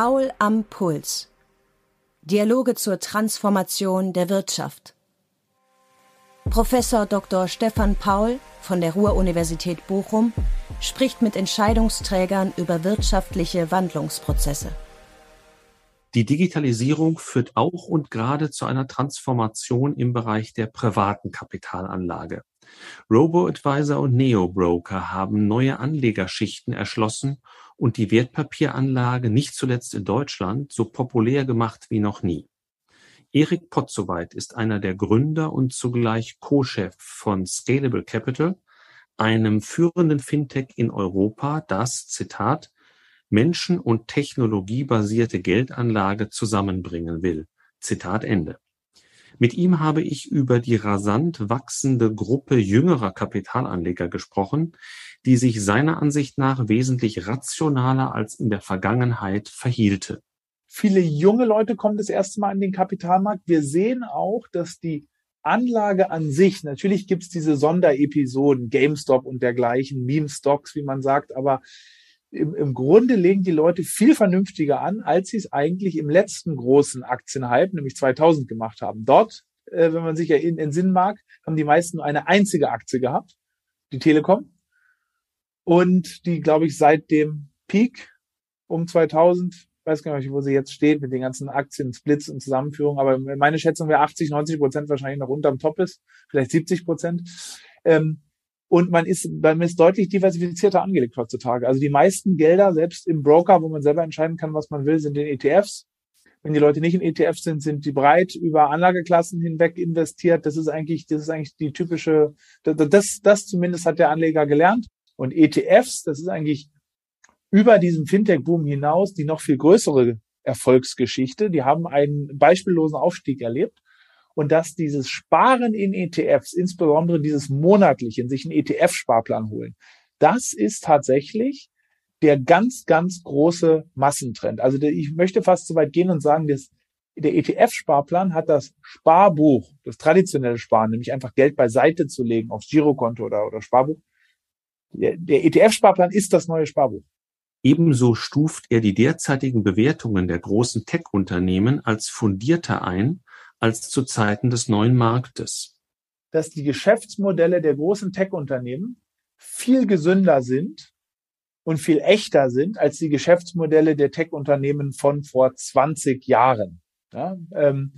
Paul am Puls. Dialoge zur Transformation der Wirtschaft. Professor Dr. Stefan Paul von der Ruhr-Universität Bochum spricht mit Entscheidungsträgern über wirtschaftliche Wandlungsprozesse. Die Digitalisierung führt auch und gerade zu einer Transformation im Bereich der privaten Kapitalanlage. Robo-Advisor und Neo-Broker haben neue Anlegerschichten erschlossen und die Wertpapieranlage nicht zuletzt in Deutschland so populär gemacht wie noch nie. Erik Potzowait ist einer der Gründer und zugleich Co-Chef von Scalable Capital, einem führenden Fintech in Europa, das, Zitat, Menschen- und technologiebasierte Geldanlage zusammenbringen will. Zitat Ende. Mit ihm habe ich über die rasant wachsende Gruppe jüngerer Kapitalanleger gesprochen, die sich seiner Ansicht nach wesentlich rationaler als in der Vergangenheit verhielte. Viele junge Leute kommen das erste Mal an den Kapitalmarkt. Wir sehen auch, dass die Anlage an sich, natürlich gibt's diese Sonderepisoden, GameStop und dergleichen, Meme-Stocks, wie man sagt, aber im, im Grunde legen die Leute viel vernünftiger an, als sie es eigentlich im letzten großen Aktienhype, nämlich 2000, gemacht haben. Dort, äh, wenn man sich ja in, in Sinn mag, haben die meisten nur eine einzige Aktie gehabt, die Telekom. Und die, glaube ich, seit dem Peak um 2000 weiß gar nicht, wo sie jetzt steht mit den ganzen Aktien, Splits und Zusammenführungen, aber meine Schätzung wäre 80, 90 Prozent wahrscheinlich noch unterm Top ist, vielleicht 70 Prozent. Ähm, und man ist, man ist deutlich diversifizierter angelegt heutzutage. Also die meisten Gelder, selbst im Broker, wo man selber entscheiden kann, was man will, sind in ETFs. Wenn die Leute nicht in ETFs sind, sind die breit über Anlageklassen hinweg investiert. Das ist eigentlich, das ist eigentlich die typische, das, das zumindest hat der Anleger gelernt. Und ETFs, das ist eigentlich über diesen Fintech-Boom hinaus die noch viel größere Erfolgsgeschichte. Die haben einen beispiellosen Aufstieg erlebt. Und dass dieses Sparen in ETFs, insbesondere dieses monatliche, sich einen ETF-Sparplan holen, das ist tatsächlich der ganz, ganz große Massentrend. Also ich möchte fast so weit gehen und sagen, dass der ETF-Sparplan hat das Sparbuch, das traditionelle Sparen, nämlich einfach Geld beiseite zu legen aufs Girokonto oder, oder Sparbuch. Der, der ETF-Sparplan ist das neue Sparbuch. Ebenso stuft er die derzeitigen Bewertungen der großen Tech-Unternehmen als fundierter ein als zu Zeiten des neuen Marktes. Dass die Geschäftsmodelle der großen Tech-Unternehmen viel gesünder sind und viel echter sind als die Geschäftsmodelle der Tech-Unternehmen von vor 20 Jahren. Ja, ähm,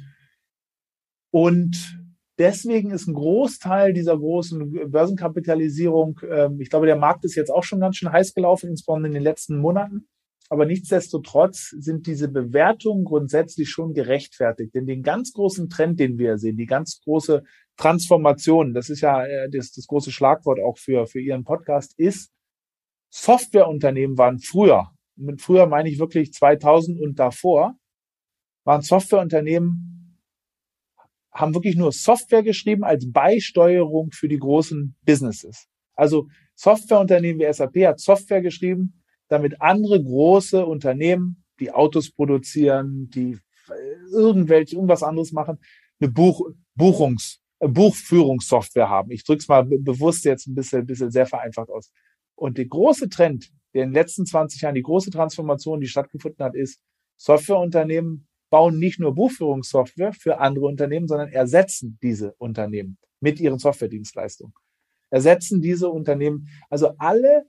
und deswegen ist ein Großteil dieser großen Börsenkapitalisierung, ähm, ich glaube, der Markt ist jetzt auch schon ganz schön heiß gelaufen, insbesondere in den letzten Monaten. Aber nichtsdestotrotz sind diese Bewertungen grundsätzlich schon gerechtfertigt. Denn den ganz großen Trend, den wir sehen, die ganz große Transformation, das ist ja äh, das, das große Schlagwort auch für, für Ihren Podcast, ist, Softwareunternehmen waren früher, mit früher meine ich wirklich 2000 und davor, waren Softwareunternehmen, haben wirklich nur Software geschrieben als Beisteuerung für die großen Businesses. Also Softwareunternehmen wie SAP hat Software geschrieben, damit andere große Unternehmen, die Autos produzieren, die irgendwelche, irgendwas anderes machen, eine Buch, Buchungs, äh, Buchführungssoftware haben. Ich drücke es mal bewusst jetzt ein bisschen, bisschen sehr vereinfacht aus. Und der große Trend, der in den letzten 20 Jahren, die große Transformation, die stattgefunden hat, ist, Softwareunternehmen bauen nicht nur Buchführungssoftware für andere Unternehmen, sondern ersetzen diese Unternehmen mit ihren Softwaredienstleistungen. Ersetzen diese Unternehmen, also alle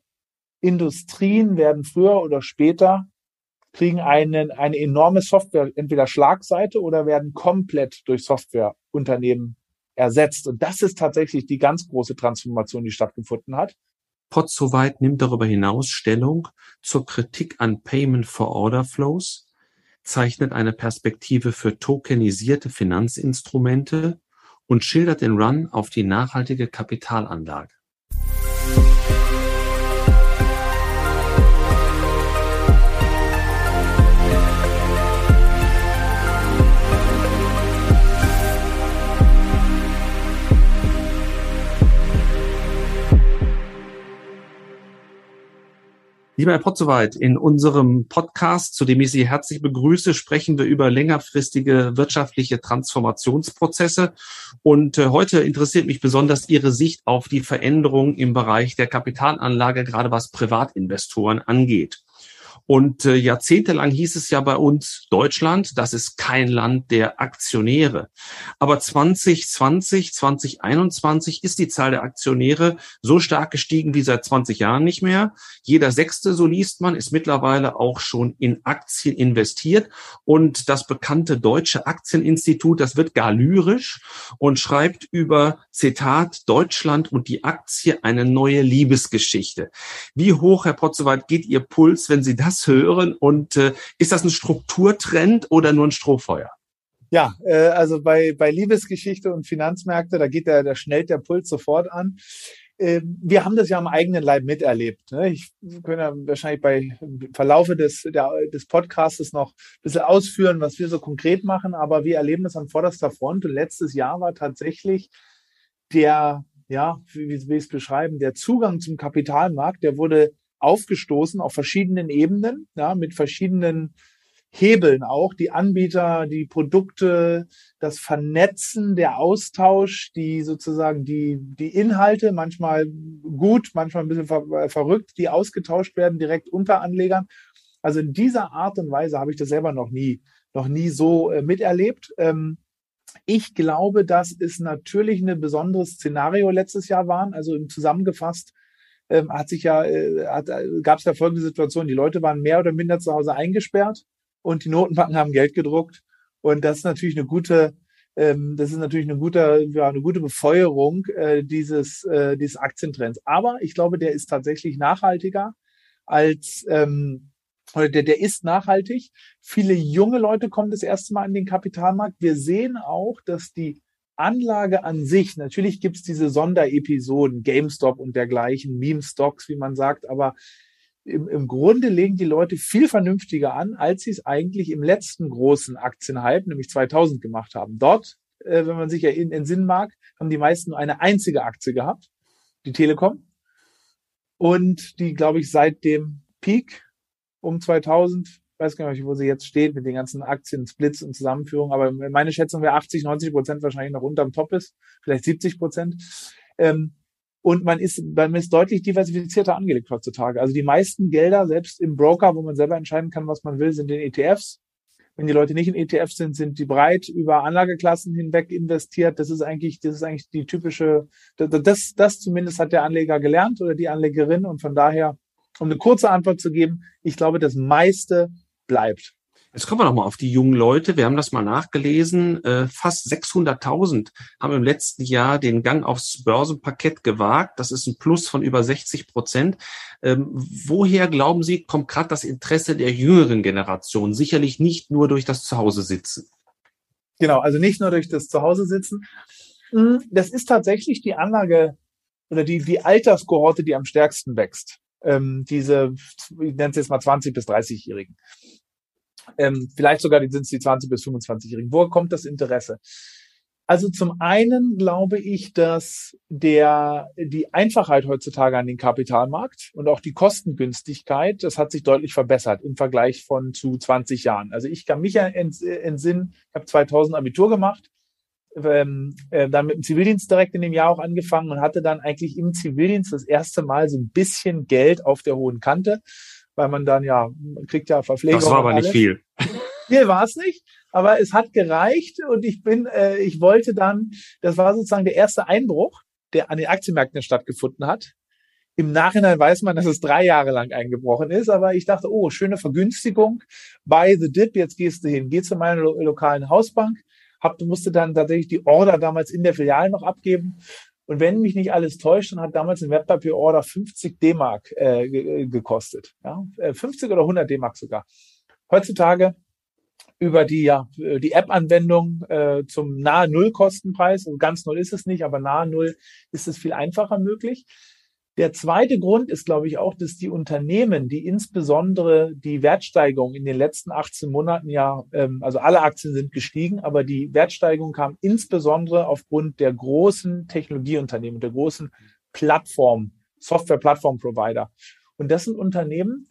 Industrien werden früher oder später kriegen einen, eine enorme Software, entweder Schlagseite oder werden komplett durch Softwareunternehmen ersetzt. Und das ist tatsächlich die ganz große Transformation, die stattgefunden hat. Potsoweit nimmt darüber hinaus Stellung zur Kritik an Payment for Order Flows, zeichnet eine Perspektive für tokenisierte Finanzinstrumente und schildert den Run auf die nachhaltige Kapitalanlage. Lieber Herr Potzowait, in unserem Podcast, zu dem ich Sie herzlich begrüße, sprechen wir über längerfristige wirtschaftliche Transformationsprozesse. Und äh, heute interessiert mich besonders Ihre Sicht auf die Veränderung im Bereich der Kapitalanlage, gerade was Privatinvestoren angeht. Und äh, jahrzehntelang hieß es ja bei uns, Deutschland, das ist kein Land der Aktionäre. Aber 2020, 2021 ist die Zahl der Aktionäre so stark gestiegen wie seit 20 Jahren nicht mehr. Jeder Sechste, so liest man, ist mittlerweile auch schon in Aktien investiert. Und das bekannte Deutsche Aktieninstitut, das wird gar lyrisch und schreibt über, Zitat, Deutschland und die Aktie eine neue Liebesgeschichte. Wie hoch, Herr Potzewald, geht Ihr Puls, wenn Sie das hören? Und äh, ist das ein Strukturtrend oder nur ein Strohfeuer? Ja, äh, also bei, bei Liebesgeschichte und Finanzmärkte, da geht der, da schnellt der Puls sofort an. Äh, wir haben das ja am eigenen Leib miterlebt. Ne? Ich könnte wahrscheinlich bei Verlaufe des, der, des Podcasts noch ein bisschen ausführen, was wir so konkret machen, aber wir erleben das an vorderster Front. Und letztes Jahr war tatsächlich der, ja, wie, wie will ich es beschreiben, der Zugang zum Kapitalmarkt, der wurde aufgestoßen auf verschiedenen Ebenen, ja, mit verschiedenen Hebeln auch, die Anbieter, die Produkte, das Vernetzen, der Austausch, die sozusagen die, die Inhalte, manchmal gut, manchmal ein bisschen ver äh, verrückt, die ausgetauscht werden direkt unter Anlegern. Also in dieser Art und Weise habe ich das selber noch nie, noch nie so äh, miterlebt. Ähm, ich glaube, dass es natürlich ein besonderes Szenario letztes Jahr waren. Also zusammengefasst ähm, hat sich ja, äh, äh, gab es ja folgende Situation. Die Leute waren mehr oder minder zu Hause eingesperrt und die Notenbanken haben Geld gedruckt. Und das ist natürlich eine gute, ähm, das ist natürlich eine gute, ja, eine gute Befeuerung äh, dieses, äh, dieses Aktientrends. Aber ich glaube, der ist tatsächlich nachhaltiger als ähm, oder der, der ist nachhaltig. Viele junge Leute kommen das erste Mal in den Kapitalmarkt. Wir sehen auch, dass die Anlage an sich, natürlich gibt's diese Sonderepisoden, GameStop und dergleichen, Meme-Stocks, wie man sagt, aber im, im Grunde legen die Leute viel vernünftiger an, als sie es eigentlich im letzten großen Aktienhype, nämlich 2000, gemacht haben. Dort, äh, wenn man sich Sinn mag, haben die meisten nur eine einzige Aktie gehabt, die Telekom. Und die, glaube ich, seit dem Peak um 2000, weiß gar nicht, wo sie jetzt steht mit den ganzen Aktien, Splits und Zusammenführungen, aber meine Schätzung wäre 80, 90 Prozent wahrscheinlich noch unterm Top ist, vielleicht 70 Prozent. Ähm, und man ist, man ist deutlich diversifizierter angelegt heutzutage. Also die meisten Gelder, selbst im Broker, wo man selber entscheiden kann, was man will, sind in ETFs. Wenn die Leute nicht in ETFs sind, sind die breit über Anlageklassen hinweg investiert. Das ist eigentlich, das ist eigentlich die typische, das, das zumindest hat der Anleger gelernt oder die Anlegerin. Und von daher um eine kurze Antwort zu geben, ich glaube, das meiste bleibt. Jetzt kommen wir noch mal auf die jungen Leute. Wir haben das mal nachgelesen. Äh, fast 600.000 haben im letzten Jahr den Gang aufs Börsenparkett gewagt. Das ist ein Plus von über 60 Prozent. Ähm, woher glauben Sie, kommt gerade das Interesse der jüngeren Generation? Sicherlich nicht nur durch das Zuhause sitzen. Genau, also nicht nur durch das Zuhause sitzen. Hm, das ist tatsächlich die Anlage oder die, die Alterskohorte, die am stärksten wächst ähm, diese, ich nenne es jetzt mal 20 bis 30-Jährigen. Ähm, vielleicht sogar sind es die 20 bis 25-Jährigen. Woher kommt das Interesse? Also zum einen glaube ich, dass der, die Einfachheit heutzutage an den Kapitalmarkt und auch die Kostengünstigkeit, das hat sich deutlich verbessert im Vergleich von zu 20 Jahren. Also ich kann mich ja entsinnen, ich habe 2000 Abitur gemacht ähm, äh, dann mit dem Zivildienst direkt in dem Jahr auch angefangen und hatte dann eigentlich im Zivildienst das erste Mal so ein bisschen Geld auf der hohen Kante, weil man dann ja, man kriegt ja Verpflegung. Das war aber nicht viel. Nee, war es nicht, aber es hat gereicht und ich bin, äh, ich wollte dann, das war sozusagen der erste Einbruch, der an den Aktienmärkten stattgefunden hat. Im Nachhinein weiß man, dass es drei Jahre lang eingebrochen ist, aber ich dachte, oh, schöne Vergünstigung. Buy the dip, jetzt gehst du hin, geh zu meiner lo lokalen Hausbank, hab, musste dann tatsächlich die Order damals in der Filiale noch abgeben. Und wenn mich nicht alles täuscht, dann hat damals ein Wertpapierorder 50 D-Mark äh, äh, gekostet. Ja? 50 äh, oder 100 D-Mark sogar. Heutzutage über die, ja, die App-Anwendung äh, zum nahe Null-Kostenpreis, also ganz null ist es nicht, aber nahe Null ist es viel einfacher möglich. Der zweite Grund ist, glaube ich, auch, dass die Unternehmen, die insbesondere die Wertsteigerung in den letzten 18 Monaten ja, ähm, also alle Aktien sind gestiegen, aber die Wertsteigerung kam insbesondere aufgrund der großen Technologieunternehmen, der großen Plattform, Software-Plattform-Provider. Und das sind Unternehmen,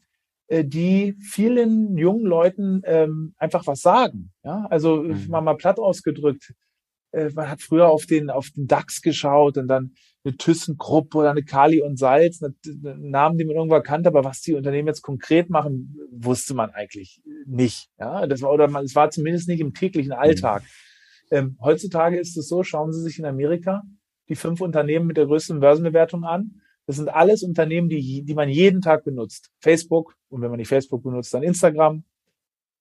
äh, die vielen jungen Leuten ähm, einfach was sagen. Ja, also mhm. mal mal platt ausgedrückt. Äh, man hat früher auf den auf den DAX geschaut und dann eine ThyssenKrupp oder eine Kali und Salz, eine, eine Namen, die man irgendwo kannte, aber was die Unternehmen jetzt konkret machen, wusste man eigentlich nicht. Ja, das war, oder man, es war zumindest nicht im täglichen Alltag. Mhm. Ähm, heutzutage ist es so, schauen Sie sich in Amerika die fünf Unternehmen mit der größten Börsenbewertung an. Das sind alles Unternehmen, die, die man jeden Tag benutzt. Facebook und wenn man nicht Facebook benutzt, dann Instagram,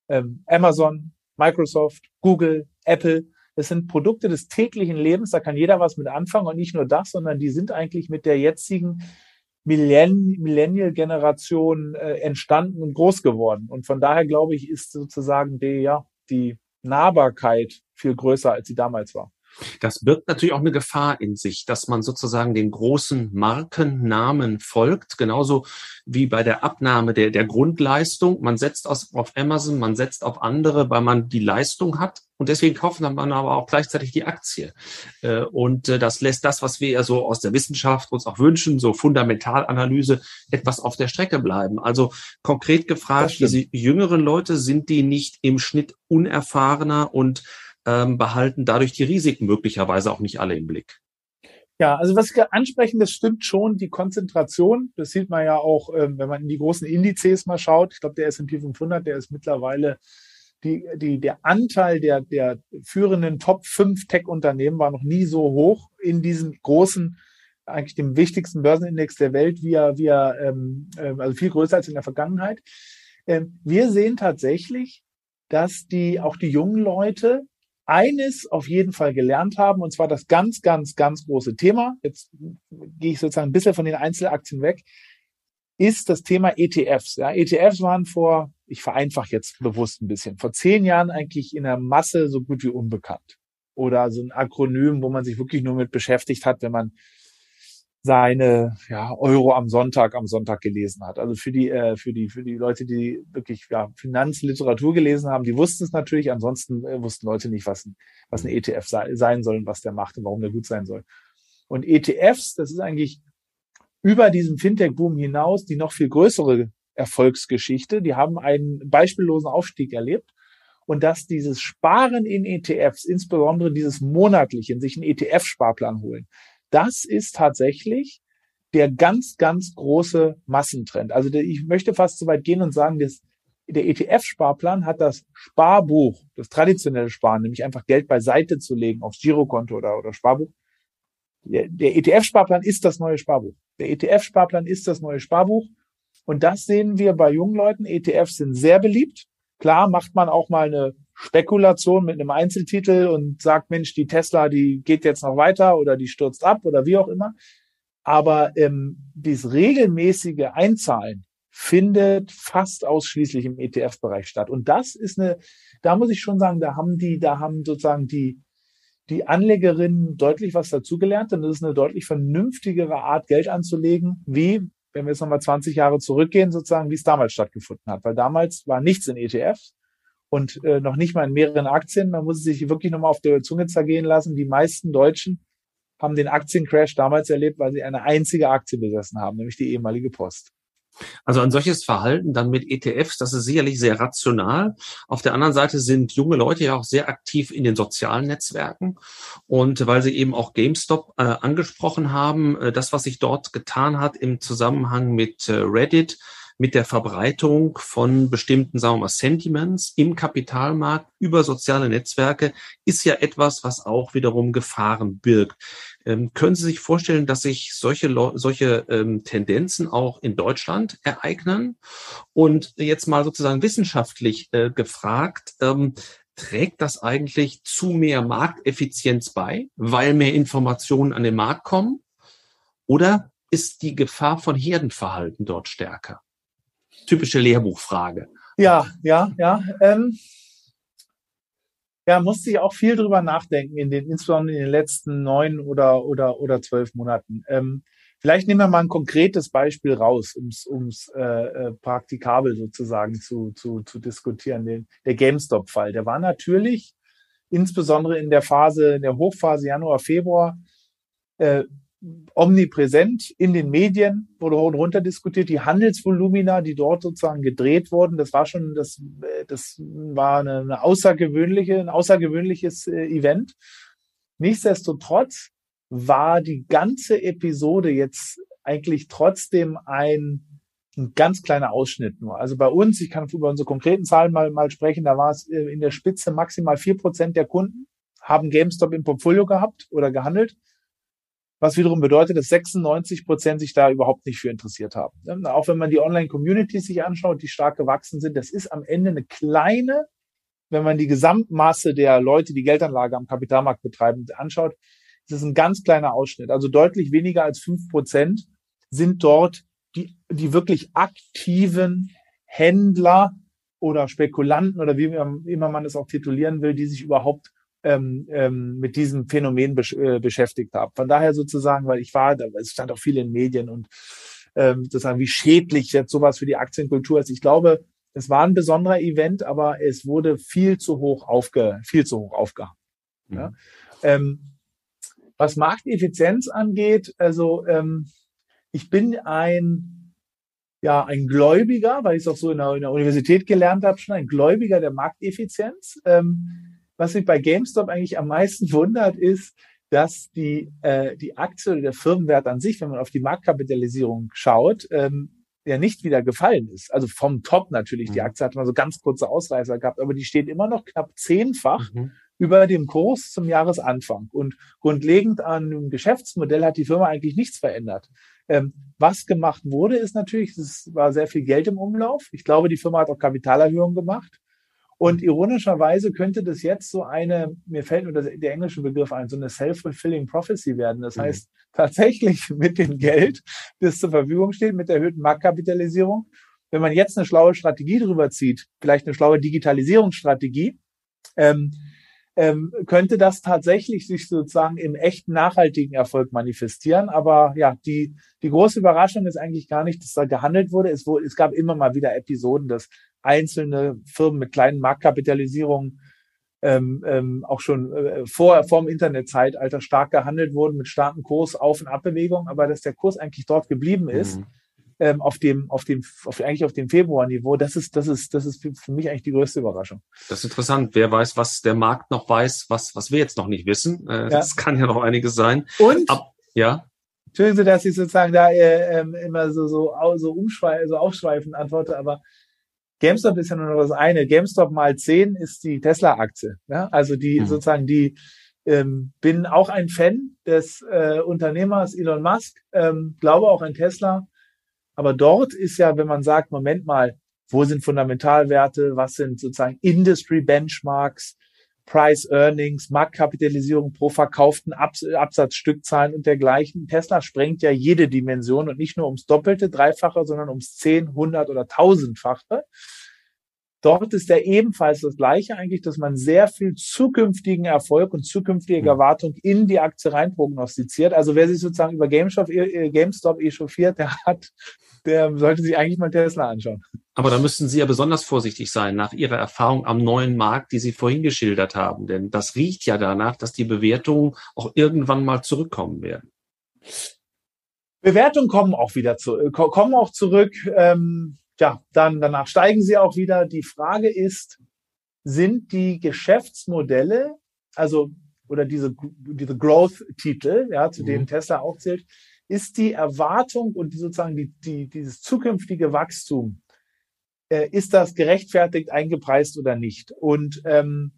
ähm, Amazon, Microsoft, Google, Apple. Das sind Produkte des täglichen Lebens, da kann jeder was mit anfangen und nicht nur das, sondern die sind eigentlich mit der jetzigen Millennial-Generation äh, entstanden und groß geworden. Und von daher glaube ich, ist sozusagen die, ja, die Nahbarkeit viel größer, als sie damals war. Das birgt natürlich auch eine Gefahr in sich, dass man sozusagen den großen Markennamen folgt, genauso wie bei der Abnahme der, der Grundleistung. Man setzt aus, auf Amazon, man setzt auf andere, weil man die Leistung hat. Und deswegen kauft man aber auch gleichzeitig die Aktie. Äh, und äh, das lässt das, was wir ja so aus der Wissenschaft uns auch wünschen, so Fundamentalanalyse, etwas auf der Strecke bleiben. Also konkret gefragt, diese jüngeren Leute, sind die nicht im Schnitt unerfahrener und ähm, behalten dadurch die Risiken möglicherweise auch nicht alle im Blick. Ja, also was ich ansprechen, das stimmt schon, die Konzentration, das sieht man ja auch, ähm, wenn man in die großen Indizes mal schaut. Ich glaube, der S&P 500, der ist mittlerweile die, die, der Anteil der, der führenden Top 5 Tech-Unternehmen war noch nie so hoch in diesem großen, eigentlich dem wichtigsten Börsenindex der Welt, wie er ähm, ähm also viel größer als in der Vergangenheit. Ähm, wir sehen tatsächlich, dass die auch die jungen Leute eines auf jeden Fall gelernt haben, und zwar das ganz, ganz, ganz große Thema, jetzt gehe ich sozusagen ein bisschen von den Einzelaktien weg, ist das Thema ETFs. Ja, ETFs waren vor, ich vereinfache jetzt bewusst ein bisschen, vor zehn Jahren eigentlich in der Masse so gut wie unbekannt. Oder so ein Akronym, wo man sich wirklich nur mit beschäftigt hat, wenn man seine ja, Euro am Sonntag am Sonntag gelesen hat. Also für die äh, für die für die Leute, die wirklich ja, Finanzliteratur gelesen haben, die wussten es natürlich. Ansonsten äh, wussten Leute nicht, was ein, was ein ETF sei, sein soll und was der macht und warum der gut sein soll. Und ETFs, das ist eigentlich über diesen Fintech-Boom hinaus die noch viel größere Erfolgsgeschichte. Die haben einen beispiellosen Aufstieg erlebt. Und dass dieses Sparen in ETFs, insbesondere dieses monatliche, sich einen ETF-Sparplan holen, das ist tatsächlich der ganz, ganz große Massentrend. Also ich möchte fast so weit gehen und sagen, dass der ETF-Sparplan hat das Sparbuch, das traditionelle Sparen, nämlich einfach Geld beiseite zu legen aufs Girokonto oder, oder Sparbuch. Der, der ETF-Sparplan ist das neue Sparbuch. Der ETF-Sparplan ist das neue Sparbuch. Und das sehen wir bei jungen Leuten. ETFs sind sehr beliebt. Klar macht man auch mal eine Spekulation mit einem Einzeltitel und sagt, Mensch, die Tesla, die geht jetzt noch weiter oder die stürzt ab oder wie auch immer. Aber ähm, dieses regelmäßige Einzahlen findet fast ausschließlich im ETF-Bereich statt. Und das ist eine, da muss ich schon sagen, da haben die, da haben sozusagen die, die Anlegerinnen deutlich was dazugelernt. Und das ist eine deutlich vernünftigere Art, Geld anzulegen, wie, wenn wir jetzt nochmal 20 Jahre zurückgehen, sozusagen, wie es damals stattgefunden hat. Weil damals war nichts in ETFs und äh, noch nicht mal in mehreren Aktien. Man muss sich wirklich nochmal auf der Zunge zergehen lassen. Die meisten Deutschen haben den Aktiencrash damals erlebt, weil sie eine einzige Aktie besessen haben, nämlich die ehemalige Post. Also ein solches Verhalten dann mit ETFs, das ist sicherlich sehr rational. Auf der anderen Seite sind junge Leute ja auch sehr aktiv in den sozialen Netzwerken. Und weil Sie eben auch GameStop äh, angesprochen haben, äh, das, was sich dort getan hat im Zusammenhang mit äh, Reddit, mit der Verbreitung von bestimmten, sagen wir mal, Sentiments im Kapitalmarkt über soziale Netzwerke ist ja etwas, was auch wiederum Gefahren birgt. Ähm, können Sie sich vorstellen, dass sich solche, solche ähm, Tendenzen auch in Deutschland ereignen? Und jetzt mal sozusagen wissenschaftlich äh, gefragt, ähm, trägt das eigentlich zu mehr Markteffizienz bei, weil mehr Informationen an den Markt kommen? Oder ist die Gefahr von Herdenverhalten dort stärker? Typische Lehrbuchfrage. Ja, ja, ja. Ähm, ja, musste ich auch viel drüber nachdenken in den, insbesondere in den letzten neun oder oder oder zwölf Monaten. Ähm, vielleicht nehmen wir mal ein konkretes Beispiel raus, ums ums äh, äh, praktikabel sozusagen zu zu zu diskutieren. Den, der GameStop-Fall, der war natürlich insbesondere in der Phase, in der Hochphase Januar Februar äh, omnipräsent in den Medien, wurde hoch und runter diskutiert. Die Handelsvolumina, die dort sozusagen gedreht wurden, das war schon, das, das war eine, eine außergewöhnliche, ein außergewöhnliches äh, Event. Nichtsdestotrotz war die ganze Episode jetzt eigentlich trotzdem ein, ein ganz kleiner Ausschnitt nur. Also bei uns, ich kann über unsere konkreten Zahlen mal, mal sprechen, da war es äh, in der Spitze maximal vier Prozent der Kunden haben GameStop im Portfolio gehabt oder gehandelt was wiederum bedeutet, dass 96 Prozent sich da überhaupt nicht für interessiert haben. Auch wenn man die Online-Communities sich anschaut, die stark gewachsen sind, das ist am Ende eine kleine, wenn man die Gesamtmasse der Leute, die Geldanlage am Kapitalmarkt betreiben, anschaut, ist es ein ganz kleiner Ausschnitt. Also deutlich weniger als fünf Prozent sind dort die, die wirklich aktiven Händler oder Spekulanten oder wie immer man es auch titulieren will, die sich überhaupt ähm, ähm, mit diesem Phänomen besch äh, beschäftigt habe. Von daher sozusagen, weil ich war, da, es stand auch viel in Medien und ähm, sozusagen, wie schädlich jetzt sowas für die Aktienkultur ist. Ich glaube, es war ein besonderer Event, aber es wurde viel zu hoch aufge, viel zu hoch aufgehangen. Mhm. Ja? Ähm, was Markteffizienz angeht, also ähm, ich bin ein ja ein Gläubiger, weil ich es auch so in der, in der Universität gelernt habe, schon ein Gläubiger der Markteffizienz. Ähm, was mich bei GameStop eigentlich am meisten wundert, ist, dass die, äh, die Aktie oder der Firmenwert an sich, wenn man auf die Marktkapitalisierung schaut, ähm, ja nicht wieder gefallen ist. Also vom Top natürlich. Die mhm. Aktie hat mal so ganz kurze Ausreißer gehabt, aber die steht immer noch knapp zehnfach mhm. über dem Kurs zum Jahresanfang. Und grundlegend an dem Geschäftsmodell hat die Firma eigentlich nichts verändert. Ähm, was gemacht wurde, ist natürlich, es war sehr viel Geld im Umlauf. Ich glaube, die Firma hat auch Kapitalerhöhungen gemacht. Und ironischerweise könnte das jetzt so eine, mir fällt nur der, der englische Begriff ein, so eine self-fulfilling prophecy werden. Das mhm. heißt, tatsächlich mit dem Geld, das zur Verfügung steht, mit der erhöhten Marktkapitalisierung, wenn man jetzt eine schlaue Strategie drüber zieht, vielleicht eine schlaue Digitalisierungsstrategie, ähm, ähm, könnte das tatsächlich sich sozusagen im echten nachhaltigen Erfolg manifestieren. Aber ja, die, die große Überraschung ist eigentlich gar nicht, dass da gehandelt wurde. Es, wurde, es gab immer mal wieder Episoden, dass einzelne Firmen mit kleinen Marktkapitalisierungen ähm, ähm, auch schon äh, vor, vor dem Internetzeitalter stark gehandelt wurden mit starken Kurs Auf- und Abbewegungen, aber dass der Kurs eigentlich dort geblieben ist, mhm. Ähm, auf dem, auf dem, auf, eigentlich auf dem Februarniveau, das ist, das ist, das ist für, für mich eigentlich die größte Überraschung. Das ist interessant. Wer weiß, was der Markt noch weiß, was, was wir jetzt noch nicht wissen. Äh, ja. Das kann ja noch einiges sein. Und? Ab, ja. Entschuldigen Sie, dass ich sozusagen da äh, ähm, immer so, so, so umschweifen, so aufschweifend antworte, aber GameStop ist ja nur noch das eine. GameStop mal zehn ist die Tesla-Aktie. Ja? Also die mhm. sozusagen die ähm, bin auch ein Fan des äh, Unternehmers Elon Musk, ähm, glaube auch an Tesla. Aber dort ist ja, wenn man sagt, Moment mal, wo sind Fundamentalwerte, was sind sozusagen Industry Benchmarks, Price Earnings, Marktkapitalisierung pro verkauften Abs Absatzstückzahlen und dergleichen. Tesla sprengt ja jede Dimension und nicht nur ums Doppelte, Dreifache, sondern ums Zehn, Hundert oder Tausendfache. Dort ist ja ebenfalls das Gleiche eigentlich, dass man sehr viel zukünftigen Erfolg und zukünftige hm. Erwartung in die Aktie rein prognostiziert. Also wer sich sozusagen über GameStop, äh, GameStop echauffiert, der hat der sollte sich eigentlich mal Tesla anschauen. Aber da müssten Sie ja besonders vorsichtig sein nach Ihrer Erfahrung am neuen Markt, die Sie vorhin geschildert haben. Denn das riecht ja danach, dass die Bewertungen auch irgendwann mal zurückkommen werden. Bewertungen kommen auch wieder zu, äh, kommen auch zurück. Ähm, ja, dann danach steigen sie auch wieder. Die Frage ist, sind die Geschäftsmodelle, also oder diese diese Growth-Titel, ja, zu mhm. denen Tesla auch zählt, ist die Erwartung und sozusagen die, die, dieses zukünftige Wachstum, äh, ist das gerechtfertigt eingepreist oder nicht? Und ähm,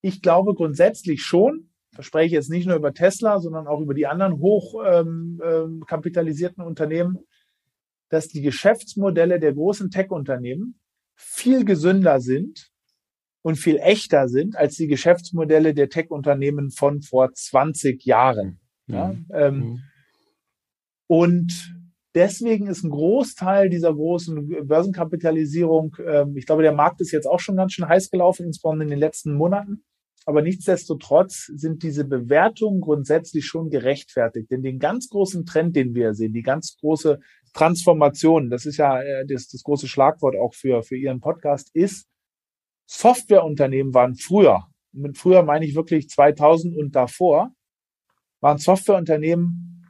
ich glaube grundsätzlich schon, da spreche ich jetzt nicht nur über Tesla, sondern auch über die anderen hochkapitalisierten ähm, ähm, Unternehmen, dass die Geschäftsmodelle der großen Tech-Unternehmen viel gesünder sind und viel echter sind als die Geschäftsmodelle der Tech-Unternehmen von vor 20 Jahren. Ja, mhm. ähm, mhm. Und deswegen ist ein Großteil dieser großen Börsenkapitalisierung, ähm, ich glaube, der Markt ist jetzt auch schon ganz schön heiß gelaufen, insbesondere in den letzten Monaten. Aber nichtsdestotrotz sind diese Bewertungen grundsätzlich schon gerechtfertigt. Denn den ganz großen Trend, den wir sehen, die ganz große Transformation, das ist ja äh, das, das große Schlagwort auch für, für Ihren Podcast, ist, Softwareunternehmen waren früher, mit früher meine ich wirklich 2000 und davor, waren Softwareunternehmen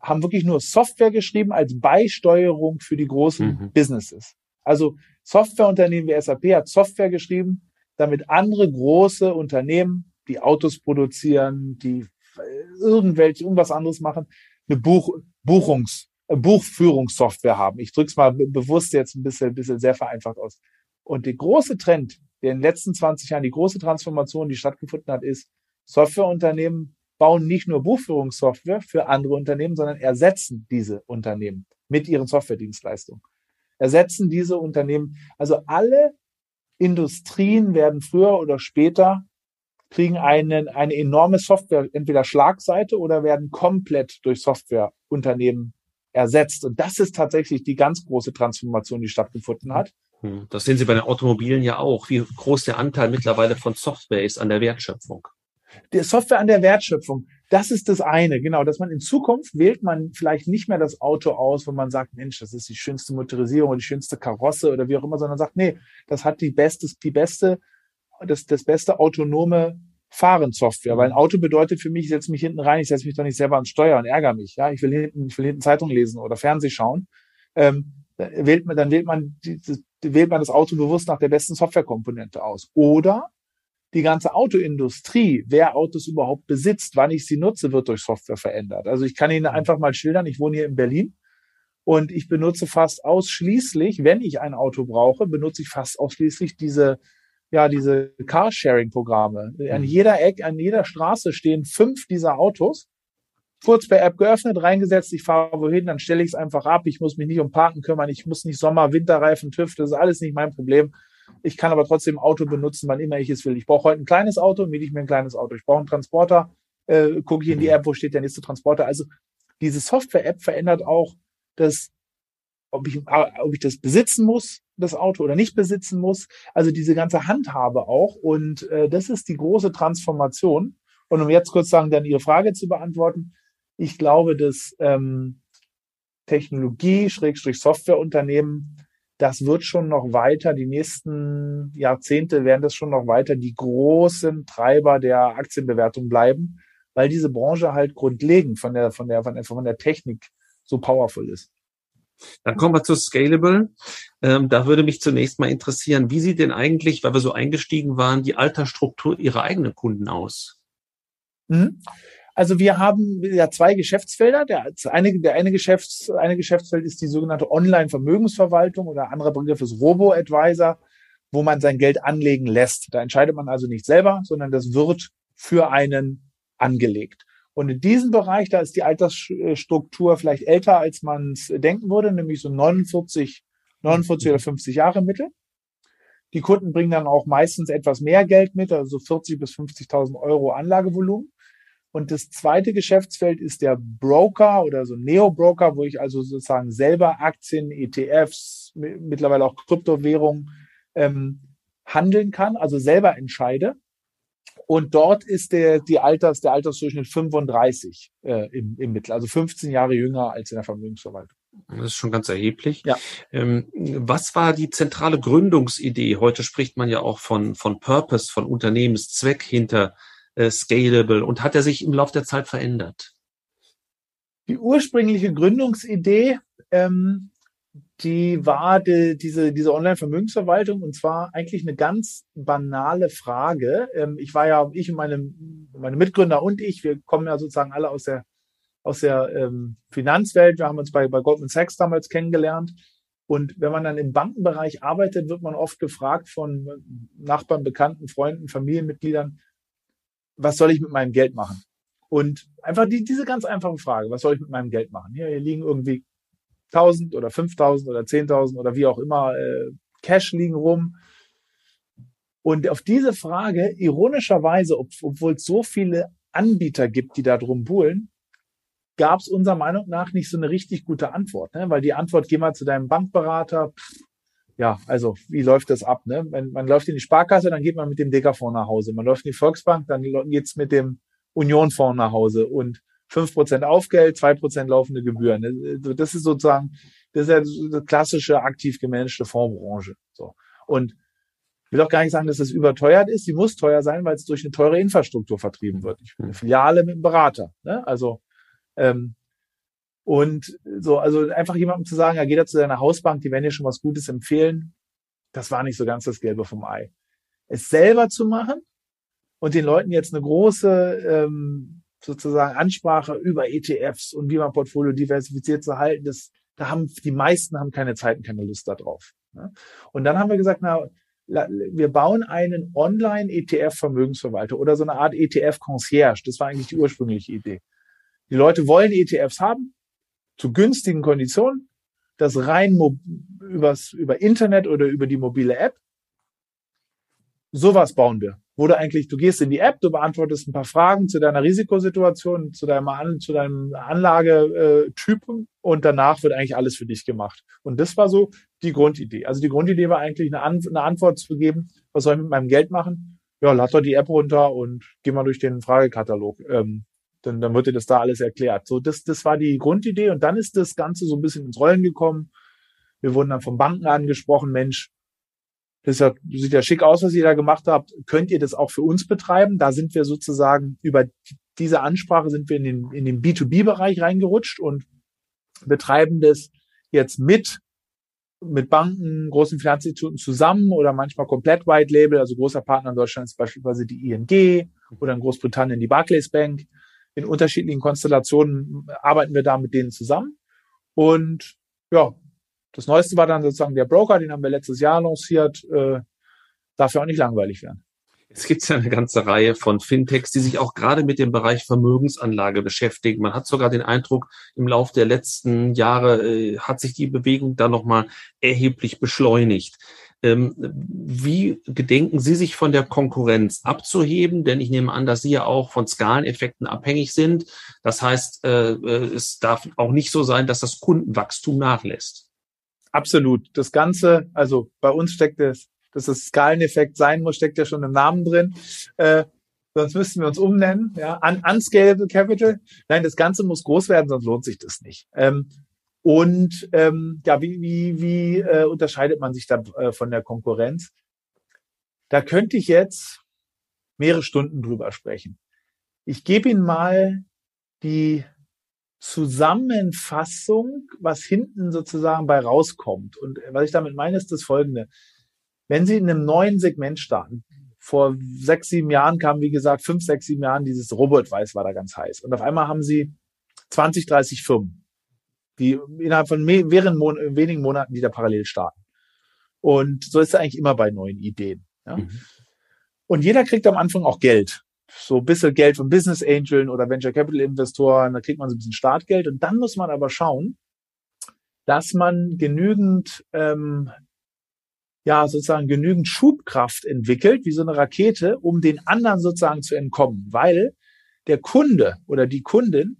haben wirklich nur Software geschrieben als Beisteuerung für die großen mhm. Businesses. Also Softwareunternehmen wie SAP hat Software geschrieben, damit andere große Unternehmen, die Autos produzieren, die irgendwelche, irgendwas anderes machen, eine Buch, Buchungs, äh, Buchführungssoftware haben. Ich drücke es mal bewusst jetzt ein bisschen, bisschen sehr vereinfacht aus. Und der große Trend, der in den letzten 20 Jahren, die große Transformation, die stattgefunden hat, ist, Softwareunternehmen bauen nicht nur Buchführungssoftware für andere Unternehmen, sondern ersetzen diese Unternehmen mit ihren Softwaredienstleistungen. Ersetzen diese Unternehmen. Also alle Industrien werden früher oder später kriegen einen, eine enorme Software, entweder Schlagseite oder werden komplett durch Softwareunternehmen ersetzt. Und das ist tatsächlich die ganz große Transformation, die stattgefunden hat. Hm, das sehen Sie bei den Automobilen ja auch, wie groß der Anteil mittlerweile von Software ist an der Wertschöpfung. Der Software an der Wertschöpfung, das ist das eine, genau, dass man in Zukunft wählt man vielleicht nicht mehr das Auto aus, wo man sagt, Mensch, das ist die schönste Motorisierung oder die schönste Karosse oder wie auch immer, sondern sagt, nee, das hat die beste, die beste, das, das beste autonome Fahren-Software, weil ein Auto bedeutet für mich, ich setze mich hinten rein, ich setze mich doch nicht selber ans Steuer und ärgere mich. Ja, ich will hinten, ich will hinten Zeitung lesen oder Fernseh schauen. Ähm, wählt man, dann wählt man, die, wählt man das Auto bewusst nach der besten Softwarekomponente aus. Oder die ganze Autoindustrie, wer Autos überhaupt besitzt, wann ich sie nutze, wird durch Software verändert. Also ich kann Ihnen mhm. einfach mal schildern, ich wohne hier in Berlin und ich benutze fast ausschließlich, wenn ich ein Auto brauche, benutze ich fast ausschließlich diese ja, diese Carsharing-Programme. An mhm. jeder Eck, an jeder Straße stehen fünf dieser Autos. Kurz per App geöffnet, reingesetzt, ich fahre wohin, dann stelle ich es einfach ab. Ich muss mich nicht um Parken kümmern, ich muss nicht Sommer, Winterreifen, TÜV, das ist alles nicht mein Problem. Ich kann aber trotzdem Auto benutzen, wann immer ich es will. Ich brauche heute ein kleines Auto, miete ich mir ein kleines Auto. Ich brauche einen Transporter, äh, gucke ich in die App, wo steht der nächste Transporter. Also diese Software-App verändert auch das, ob ich, ob ich das besitzen muss, das Auto oder nicht besitzen muss. Also diese ganze Handhabe auch. Und äh, das ist die große Transformation. Und um jetzt kurz sagen, dann Ihre Frage zu beantworten, ich glaube, dass ähm, Technologie, Schrägstrich Softwareunternehmen das wird schon noch weiter, die nächsten Jahrzehnte werden das schon noch weiter die großen Treiber der Aktienbewertung bleiben, weil diese Branche halt grundlegend von der, von der, von der, von der Technik so powerful ist. Dann kommen wir zu Scalable. Ähm, da würde mich zunächst mal interessieren, wie sieht denn eigentlich, weil wir so eingestiegen waren, die Altersstruktur Ihrer eigenen Kunden aus? Mhm. Also wir haben ja zwei Geschäftsfelder. Der eine, der eine, Geschäfts-, eine Geschäftsfeld ist die sogenannte Online-Vermögensverwaltung oder anderer Begriff ist Robo-Advisor, wo man sein Geld anlegen lässt. Da entscheidet man also nicht selber, sondern das wird für einen angelegt. Und in diesem Bereich, da ist die Altersstruktur vielleicht älter, als man es denken würde, nämlich so 49, 49 oder 50 Jahre Mittel. Die Kunden bringen dann auch meistens etwas mehr Geld mit, also 40 bis 50.000 Euro Anlagevolumen. Und das zweite Geschäftsfeld ist der Broker oder so Neo-Broker, wo ich also sozusagen selber Aktien, ETFs, mittlerweile auch Kryptowährungen ähm, handeln kann, also selber entscheide. Und dort ist der, die Alters, der Altersdurchschnitt 35 äh, im, im Mittel, also 15 Jahre jünger als in der Vermögensverwaltung. Das ist schon ganz erheblich. Ja. Ähm, was war die zentrale Gründungsidee? Heute spricht man ja auch von, von Purpose, von Unternehmenszweck hinter äh, Scalable und hat er sich im Laufe der Zeit verändert? Die ursprüngliche Gründungsidee, ähm, die war die, diese, diese Online-Vermögensverwaltung und zwar eigentlich eine ganz banale Frage. Ähm, ich war ja, ich und meine, meine Mitgründer und ich, wir kommen ja sozusagen alle aus der, aus der ähm, Finanzwelt. Wir haben uns bei, bei Goldman Sachs damals kennengelernt. Und wenn man dann im Bankenbereich arbeitet, wird man oft gefragt von Nachbarn, Bekannten, Freunden, Familienmitgliedern, was soll ich mit meinem Geld machen? Und einfach die, diese ganz einfache Frage, was soll ich mit meinem Geld machen? Hier, hier liegen irgendwie 1000 oder 5000 oder 10.000 oder wie auch immer äh, Cash liegen rum. Und auf diese Frage, ironischerweise, ob, obwohl es so viele Anbieter gibt, die da drum buhlen, gab es unserer Meinung nach nicht so eine richtig gute Antwort. Ne? Weil die Antwort, geh mal zu deinem Bankberater, pff, ja, also wie läuft das ab? Ne? Man, man läuft in die Sparkasse, dann geht man mit dem Deckerfonds nach Hause. Man läuft in die Volksbank, dann geht's mit dem Unionfonds nach Hause und fünf Prozent Aufgeld, zwei Prozent laufende Gebühren. Also das ist sozusagen, das ist ja die klassische aktiv gemanagte Fondsbranche. So. Und ich will auch gar nicht sagen, dass das überteuert ist. Sie muss teuer sein, weil es durch eine teure Infrastruktur vertrieben wird. Ich bin eine Filiale mit einem Berater. Ne? Also ähm, und so, also einfach jemandem zu sagen, ja, geht er zu seiner Hausbank, die werden dir schon was Gutes empfehlen, das war nicht so ganz das Gelbe vom Ei. Es selber zu machen und den Leuten jetzt eine große, ähm, sozusagen Ansprache über ETFs und wie man Portfolio diversifiziert zu halten, das, da haben die meisten haben keine Zeit und keine Lust darauf. Ne? Und dann haben wir gesagt, na, wir bauen einen Online-ETF-Vermögensverwalter oder so eine Art ETF-Concierge. Das war eigentlich die ursprüngliche Idee. Die Leute wollen ETFs haben, zu günstigen Konditionen, das rein übers, über Internet oder über die mobile App. Sowas bauen wir. Du eigentlich, du gehst in die App, du beantwortest ein paar Fragen zu deiner Risikosituation, zu deinem, An zu deinem Anlagetyp und danach wird eigentlich alles für dich gemacht. Und das war so die Grundidee. Also die Grundidee war eigentlich eine Antwort zu geben, was soll ich mit meinem Geld machen? Ja, lad doch die App runter und geh mal durch den Fragekatalog. Ähm, dann, dann wird dir das da alles erklärt. So, das, das war die Grundidee und dann ist das Ganze so ein bisschen ins Rollen gekommen. Wir wurden dann von Banken angesprochen, Mensch, das ja, sieht ja schick aus, was ihr da gemacht habt. Könnt ihr das auch für uns betreiben? Da sind wir sozusagen über diese Ansprache sind wir in den, in den B2B-Bereich reingerutscht und betreiben das jetzt mit mit Banken, großen Finanzinstituten zusammen oder manchmal komplett White Label. Also großer Partner in Deutschland ist beispielsweise die ING oder in Großbritannien die Barclays Bank. In unterschiedlichen Konstellationen arbeiten wir da mit denen zusammen. Und ja, das Neueste war dann sozusagen der Broker, den haben wir letztes Jahr lanciert. Äh, darf ja auch nicht langweilig werden. Es gibt ja eine ganze Reihe von Fintechs, die sich auch gerade mit dem Bereich Vermögensanlage beschäftigen. Man hat sogar den Eindruck, im Laufe der letzten Jahre äh, hat sich die Bewegung da nochmal erheblich beschleunigt. Ähm, wie gedenken Sie sich von der Konkurrenz abzuheben? Denn ich nehme an, dass Sie ja auch von Skaleneffekten abhängig sind. Das heißt, äh, äh es darf auch nicht so sein, dass das Kundenwachstum nachlässt. Absolut. Das Ganze, also bei uns steckt es dass das Skaleneffekt sein muss, steckt ja schon im Namen drin. Äh, sonst müssten wir uns umnennen. Ja, Un Unscalable Capital. Nein, das Ganze muss groß werden, sonst lohnt sich das nicht. Ähm, und ähm, ja, wie, wie, wie äh, unterscheidet man sich da äh, von der Konkurrenz? Da könnte ich jetzt mehrere Stunden drüber sprechen. Ich gebe Ihnen mal die Zusammenfassung, was hinten sozusagen bei rauskommt. Und was ich damit meine, ist das folgende. Wenn Sie in einem neuen Segment starten, vor sechs, sieben Jahren kam, wie gesagt, fünf, sechs, sieben Jahren dieses Robot-Weiß war da ganz heiß. Und auf einmal haben Sie 20, 30 Firmen, die innerhalb von mehreren Mon wenigen Monaten wieder parallel starten. Und so ist es eigentlich immer bei neuen Ideen. Ja? Mhm. Und jeder kriegt am Anfang auch Geld. So ein bisschen Geld von Business Angeln oder Venture Capital Investoren, da kriegt man so ein bisschen Startgeld. Und dann muss man aber schauen, dass man genügend ähm, ja sozusagen genügend Schubkraft entwickelt, wie so eine Rakete, um den anderen sozusagen zu entkommen, weil der Kunde oder die Kundin,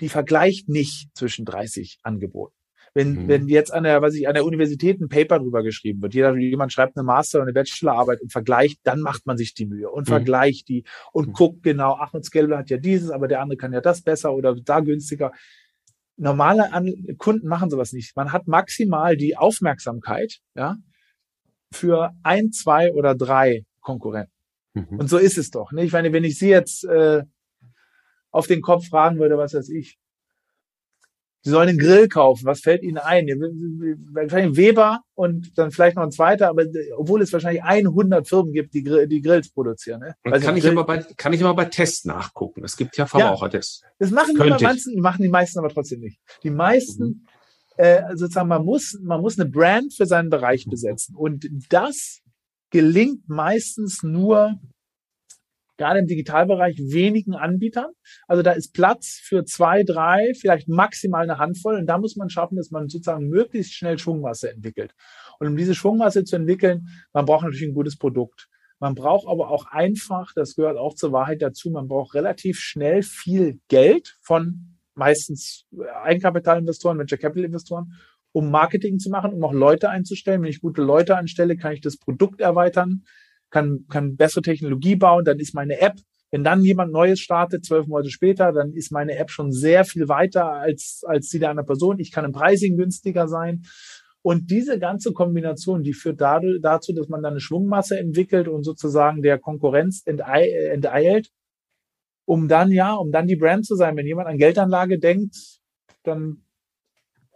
die vergleicht nicht zwischen 30 Angeboten. Wenn, mhm. wenn jetzt an der, weiß ich, an der Universität ein Paper drüber geschrieben wird, jeder, jemand schreibt eine Master- oder eine Bachelorarbeit und vergleicht, dann macht man sich die Mühe und mhm. vergleicht die und mhm. guckt genau, ach, und Scalable hat ja dieses, aber der andere kann ja das besser oder da günstiger. Normale An Kunden machen sowas nicht. Man hat maximal die Aufmerksamkeit, ja, für ein, zwei oder drei Konkurrenten. Mhm. Und so ist es doch. Ne? Ich meine, wenn ich Sie jetzt äh, auf den Kopf fragen würde, was weiß ich, Sie sollen einen Grill kaufen. Was fällt Ihnen ein? Wahrscheinlich Weber und dann vielleicht noch ein zweiter, aber obwohl es wahrscheinlich 100 Firmen gibt, die, die Grills produzieren. Ne? Also kann, ich Grill, immer bei, kann ich immer bei Tests nachgucken. Es gibt ja Verbrauchertests. Ja, das machen die, meisten, machen die meisten aber trotzdem nicht. Die meisten mhm äh, sozusagen, man muss, man muss eine Brand für seinen Bereich besetzen. Und das gelingt meistens nur gerade im Digitalbereich wenigen Anbietern. Also da ist Platz für zwei, drei, vielleicht maximal eine Handvoll. Und da muss man schaffen, dass man sozusagen möglichst schnell Schwungmasse entwickelt. Und um diese Schwungmasse zu entwickeln, man braucht natürlich ein gutes Produkt. Man braucht aber auch einfach, das gehört auch zur Wahrheit dazu, man braucht relativ schnell viel Geld von meistens Eigenkapitalinvestoren, Venture Capital Investoren, um Marketing zu machen, um auch Leute einzustellen. Wenn ich gute Leute anstelle, kann ich das Produkt erweitern, kann, kann bessere Technologie bauen, dann ist meine App, wenn dann jemand Neues startet, zwölf Monate später, dann ist meine App schon sehr viel weiter als, als die der anderen Person. Ich kann im Pricing günstiger sein. Und diese ganze Kombination, die führt dazu, dass man dann eine Schwungmasse entwickelt und sozusagen der Konkurrenz enteilt um dann, ja, um dann die Brand zu sein. Wenn jemand an Geldanlage denkt, dann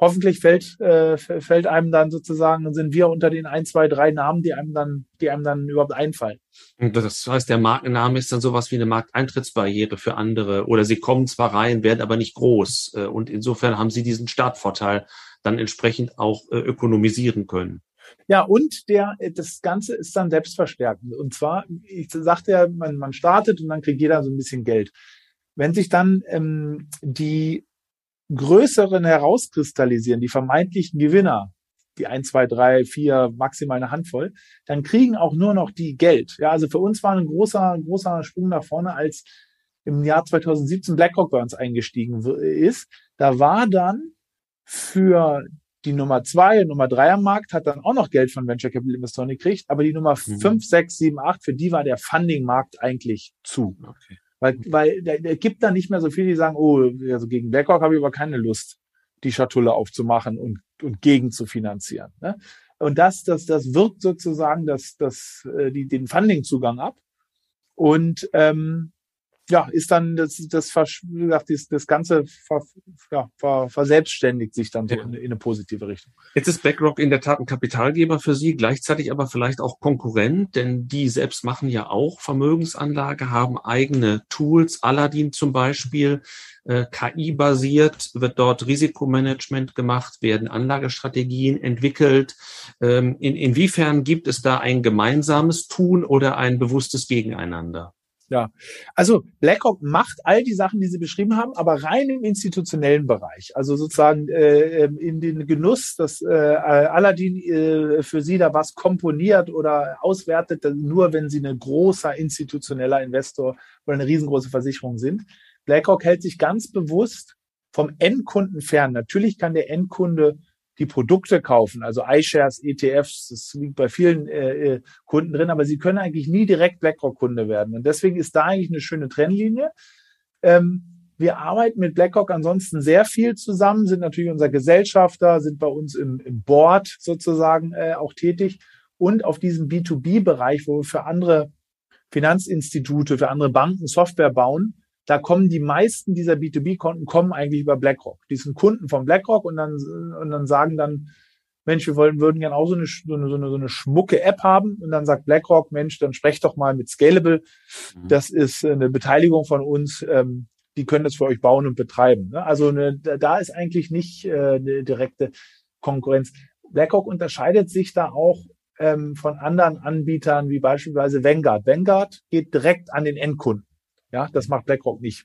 hoffentlich fällt, äh, fällt einem dann sozusagen, sind wir unter den ein, zwei, drei Namen, die einem dann, die einem dann überhaupt einfallen. Das heißt, der Markenname ist dann sowas wie eine Markteintrittsbarriere für andere oder sie kommen zwar rein, werden aber nicht groß. Äh, und insofern haben sie diesen Startvorteil dann entsprechend auch äh, ökonomisieren können. Ja, und der, das Ganze ist dann selbstverstärkend. Und zwar, ich sagte ja, man, man startet und dann kriegt jeder so ein bisschen Geld. Wenn sich dann ähm, die größeren herauskristallisieren, die vermeintlichen Gewinner, die ein, zwei, drei, vier, maximal eine Handvoll, dann kriegen auch nur noch die Geld. Ja, also für uns war ein großer, großer Sprung nach vorne, als im Jahr 2017 BlackRock bei uns eingestiegen ist. Da war dann für die Nummer zwei und Nummer drei am Markt hat dann auch noch Geld von Venture Capital Investoren gekriegt, aber die Nummer mhm. fünf, sechs, sieben, acht, für die war der Funding-Markt eigentlich zu. Okay. Weil, weil der gibt da nicht mehr so viel, die sagen, oh, also gegen BlackRock habe ich aber keine Lust, die Schatulle aufzumachen und, und gegen zu finanzieren. Ne? Und das, das, das wirkt sozusagen das, das, äh, die, den Funding-Zugang ab. Und ähm, ja, ist dann das, das, das, das Ganze ver, ja, ver, verselbstständigt sich dann so ja. in, in, eine positive Richtung. Jetzt ist BlackRock in der Tat ein Kapitalgeber für Sie, gleichzeitig aber vielleicht auch Konkurrent, denn die selbst machen ja auch Vermögensanlage, haben eigene Tools, Aladdin zum Beispiel, äh, KI-basiert wird dort Risikomanagement gemacht, werden Anlagestrategien entwickelt. Ähm, in, inwiefern gibt es da ein gemeinsames Tun oder ein bewusstes Gegeneinander? Ja, also BlackRock macht all die Sachen, die Sie beschrieben haben, aber rein im institutionellen Bereich. Also sozusagen äh, ähm, in den Genuss, dass äh, Aladdin äh, für Sie da was komponiert oder auswertet, nur wenn Sie ein großer institutioneller Investor oder eine riesengroße Versicherung sind. BlackRock hält sich ganz bewusst vom Endkunden fern. Natürlich kann der Endkunde die Produkte kaufen, also iShares, ETFs, das liegt bei vielen äh, äh, Kunden drin, aber sie können eigentlich nie direkt BlackRock-Kunde werden. Und deswegen ist da eigentlich eine schöne Trennlinie. Ähm, wir arbeiten mit BlackRock ansonsten sehr viel zusammen, sind natürlich unser Gesellschafter, sind bei uns im, im Board sozusagen äh, auch tätig und auf diesem B2B-Bereich, wo wir für andere Finanzinstitute, für andere Banken Software bauen, da kommen die meisten dieser B2B-Konten kommen eigentlich über BlackRock. Die sind Kunden von BlackRock und dann, und dann sagen dann, Mensch, wir wollen, würden gerne auch so eine, so eine, so eine, so eine schmucke App haben. Und dann sagt BlackRock, Mensch, dann sprecht doch mal mit Scalable. Mhm. Das ist eine Beteiligung von uns. Ähm, die können das für euch bauen und betreiben. Ne? Also eine, da ist eigentlich nicht äh, eine direkte Konkurrenz. BlackRock unterscheidet sich da auch ähm, von anderen Anbietern wie beispielsweise Vanguard. Vanguard geht direkt an den Endkunden. Ja, das macht BlackRock nicht,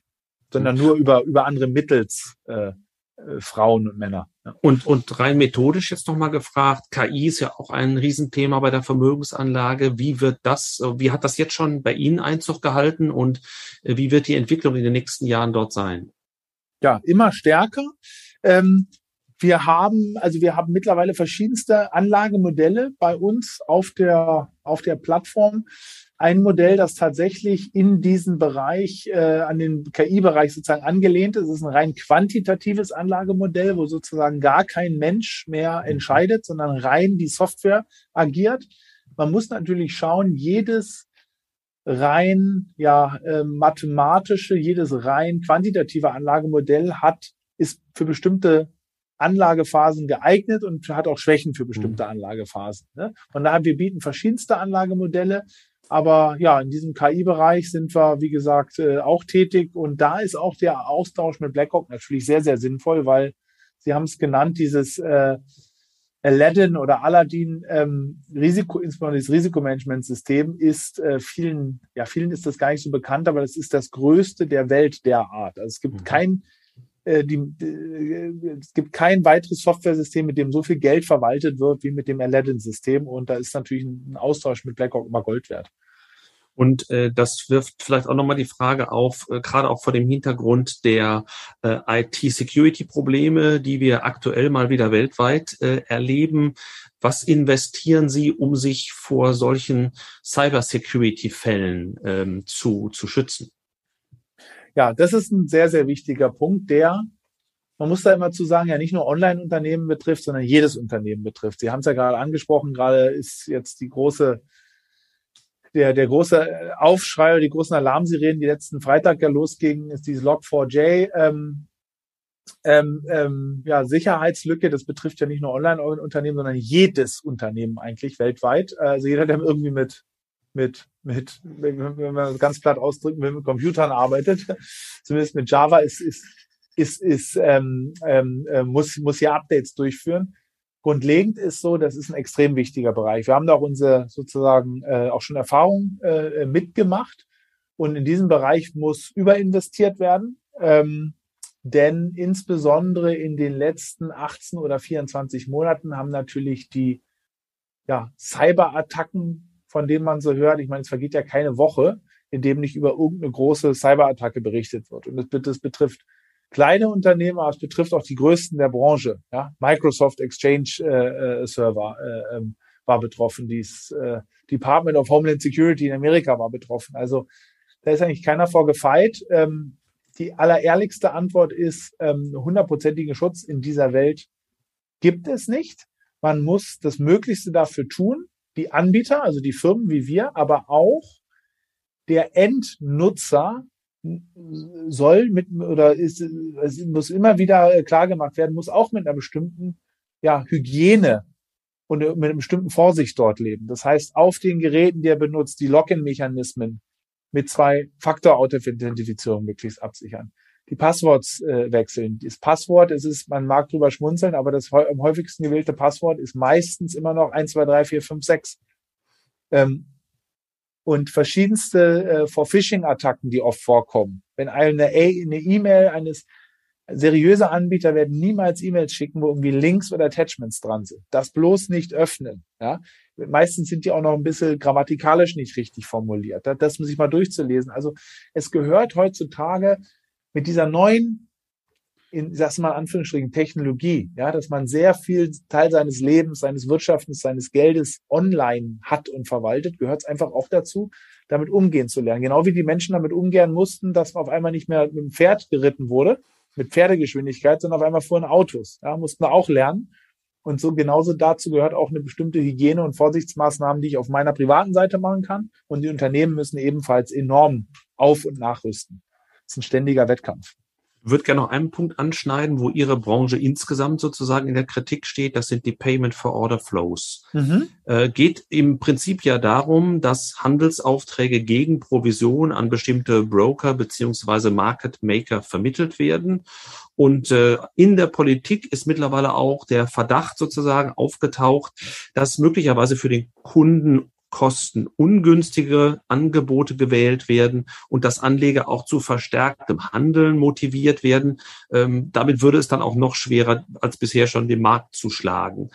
sondern nur über, über andere Mittels, äh, äh, Frauen und Männer. Ja. Und, und rein methodisch jetzt nochmal gefragt, KI ist ja auch ein Riesenthema bei der Vermögensanlage. Wie wird das, wie hat das jetzt schon bei Ihnen Einzug gehalten und äh, wie wird die Entwicklung in den nächsten Jahren dort sein? Ja, immer stärker. Ähm, wir haben, also wir haben mittlerweile verschiedenste Anlagemodelle bei uns auf der, auf der Plattform ein Modell, das tatsächlich in diesen Bereich, äh, an den KI-Bereich sozusagen angelehnt ist. Es ist ein rein quantitatives Anlagemodell, wo sozusagen gar kein Mensch mehr mhm. entscheidet, sondern rein die Software agiert. Man muss natürlich schauen, jedes rein ja äh, mathematische, jedes rein quantitative Anlagemodell hat ist für bestimmte Anlagephasen geeignet und hat auch Schwächen für bestimmte mhm. Anlagephasen. Ne? Von daher, wir bieten verschiedenste Anlagemodelle. Aber ja, in diesem KI-Bereich sind wir, wie gesagt, äh, auch tätig. Und da ist auch der Austausch mit BlackRock natürlich sehr, sehr sinnvoll, weil Sie haben es genannt, dieses äh, Aladdin oder Aladdin ähm, Risiko, insbesondere das Risikomanagementsystem ist äh, vielen, ja, vielen ist das gar nicht so bekannt, aber es ist das größte der Welt der Art. Also es gibt mhm. kein äh, die, äh, es gibt kein weiteres Software-System, mit dem so viel Geld verwaltet wird wie mit dem Aladdin-System. Und da ist natürlich ein Austausch mit BlackRock immer Gold wert. Und äh, das wirft vielleicht auch nochmal die Frage auf, äh, gerade auch vor dem Hintergrund der äh, IT-Security-Probleme, die wir aktuell mal wieder weltweit äh, erleben. Was investieren Sie, um sich vor solchen Cyber-Security-Fällen ähm, zu, zu schützen? Ja, das ist ein sehr, sehr wichtiger Punkt, der, man muss da immer zu sagen, ja nicht nur Online-Unternehmen betrifft, sondern jedes Unternehmen betrifft. Sie haben es ja gerade angesprochen, gerade ist jetzt die große, der, der große Aufschrei oder die großen Alarmsirenen, die letzten Freitag ja losgingen, ist dieses Log4j. Ähm, ähm, ähm, ja, Sicherheitslücke, das betrifft ja nicht nur Online-Unternehmen, sondern jedes Unternehmen eigentlich weltweit. Also jeder, der irgendwie mit mit, mit, wenn man ganz platt ausdrücken will, mit Computern arbeitet, zumindest mit Java, ist, ist, ist, ist ähm, ähm, äh, muss, muss hier Updates durchführen. Grundlegend ist so, das ist ein extrem wichtiger Bereich. Wir haben da auch unsere sozusagen äh, auch schon Erfahrungen äh, mitgemacht. Und in diesem Bereich muss überinvestiert werden. Ähm, denn insbesondere in den letzten 18 oder 24 Monaten haben natürlich die ja, Cyberattacken, von denen man so hört, ich meine, es vergeht ja keine Woche, in dem nicht über irgendeine große Cyberattacke berichtet wird. Und das, das betrifft kleine Unternehmen, aber es betrifft auch die größten der Branche. Ja? Microsoft Exchange äh, äh, Server äh, ähm, war betroffen, dies äh, Department of Homeland Security in Amerika war betroffen. Also da ist eigentlich keiner vorgefeit. Ähm, die allerehrlichste Antwort ist, ähm, hundertprozentigen Schutz in dieser Welt gibt es nicht. Man muss das Möglichste dafür tun. Die Anbieter, also die Firmen wie wir, aber auch der Endnutzer soll mit oder ist, es muss immer wieder klar gemacht werden, muss auch mit einer bestimmten ja, Hygiene und mit einer bestimmten Vorsicht dort leben. Das heißt, auf den Geräten, die er benutzt, die Login-Mechanismen mit zwei Faktor-Authentifizierung möglichst absichern. Die Passworts äh, wechseln. Das Passwort, es ist, man mag drüber schmunzeln, aber das am häufigsten gewählte Passwort ist meistens immer noch 1, 2, 3, 4, 5, 6. Ähm, und verschiedenste äh, For-Phishing-Attacken, die oft vorkommen. Wenn eine E-Mail eines seriöse Anbieter werden niemals E-Mails schicken, wo irgendwie Links oder Attachments dran sind. Das bloß nicht öffnen. Ja? Meistens sind die auch noch ein bisschen grammatikalisch nicht richtig formuliert. Das muss ich mal durchzulesen. Also es gehört heutzutage mit dieser neuen in, sag's mal, Anführungsstrichen, Technologie, ja, dass man sehr viel Teil seines Lebens, seines Wirtschaftens, seines Geldes online hat und verwaltet, gehört es einfach auch dazu, damit umgehen zu lernen. Genau wie die Menschen damit umgehen mussten, dass man auf einmal nicht mehr mit dem Pferd geritten wurde, mit Pferdegeschwindigkeit, sondern auf einmal fuhren Autos. Ja, mussten wir auch lernen. Und so genauso dazu gehört auch eine bestimmte Hygiene- und Vorsichtsmaßnahmen, die ich auf meiner privaten Seite machen kann. Und die Unternehmen müssen ebenfalls enorm auf- und nachrüsten. Ist ein ständiger Wettkampf würde gerne noch einen Punkt anschneiden, wo Ihre Branche insgesamt sozusagen in der Kritik steht. Das sind die Payment for Order Flows. Mhm. Äh, geht im Prinzip ja darum, dass Handelsaufträge gegen Provision an bestimmte Broker beziehungsweise Market Maker vermittelt werden. Und äh, in der Politik ist mittlerweile auch der Verdacht sozusagen aufgetaucht, dass möglicherweise für den Kunden kostenungünstige Angebote gewählt werden und dass Anleger auch zu verstärktem Handeln motiviert werden. Ähm, damit würde es dann auch noch schwerer als bisher schon den Markt zu schlagen.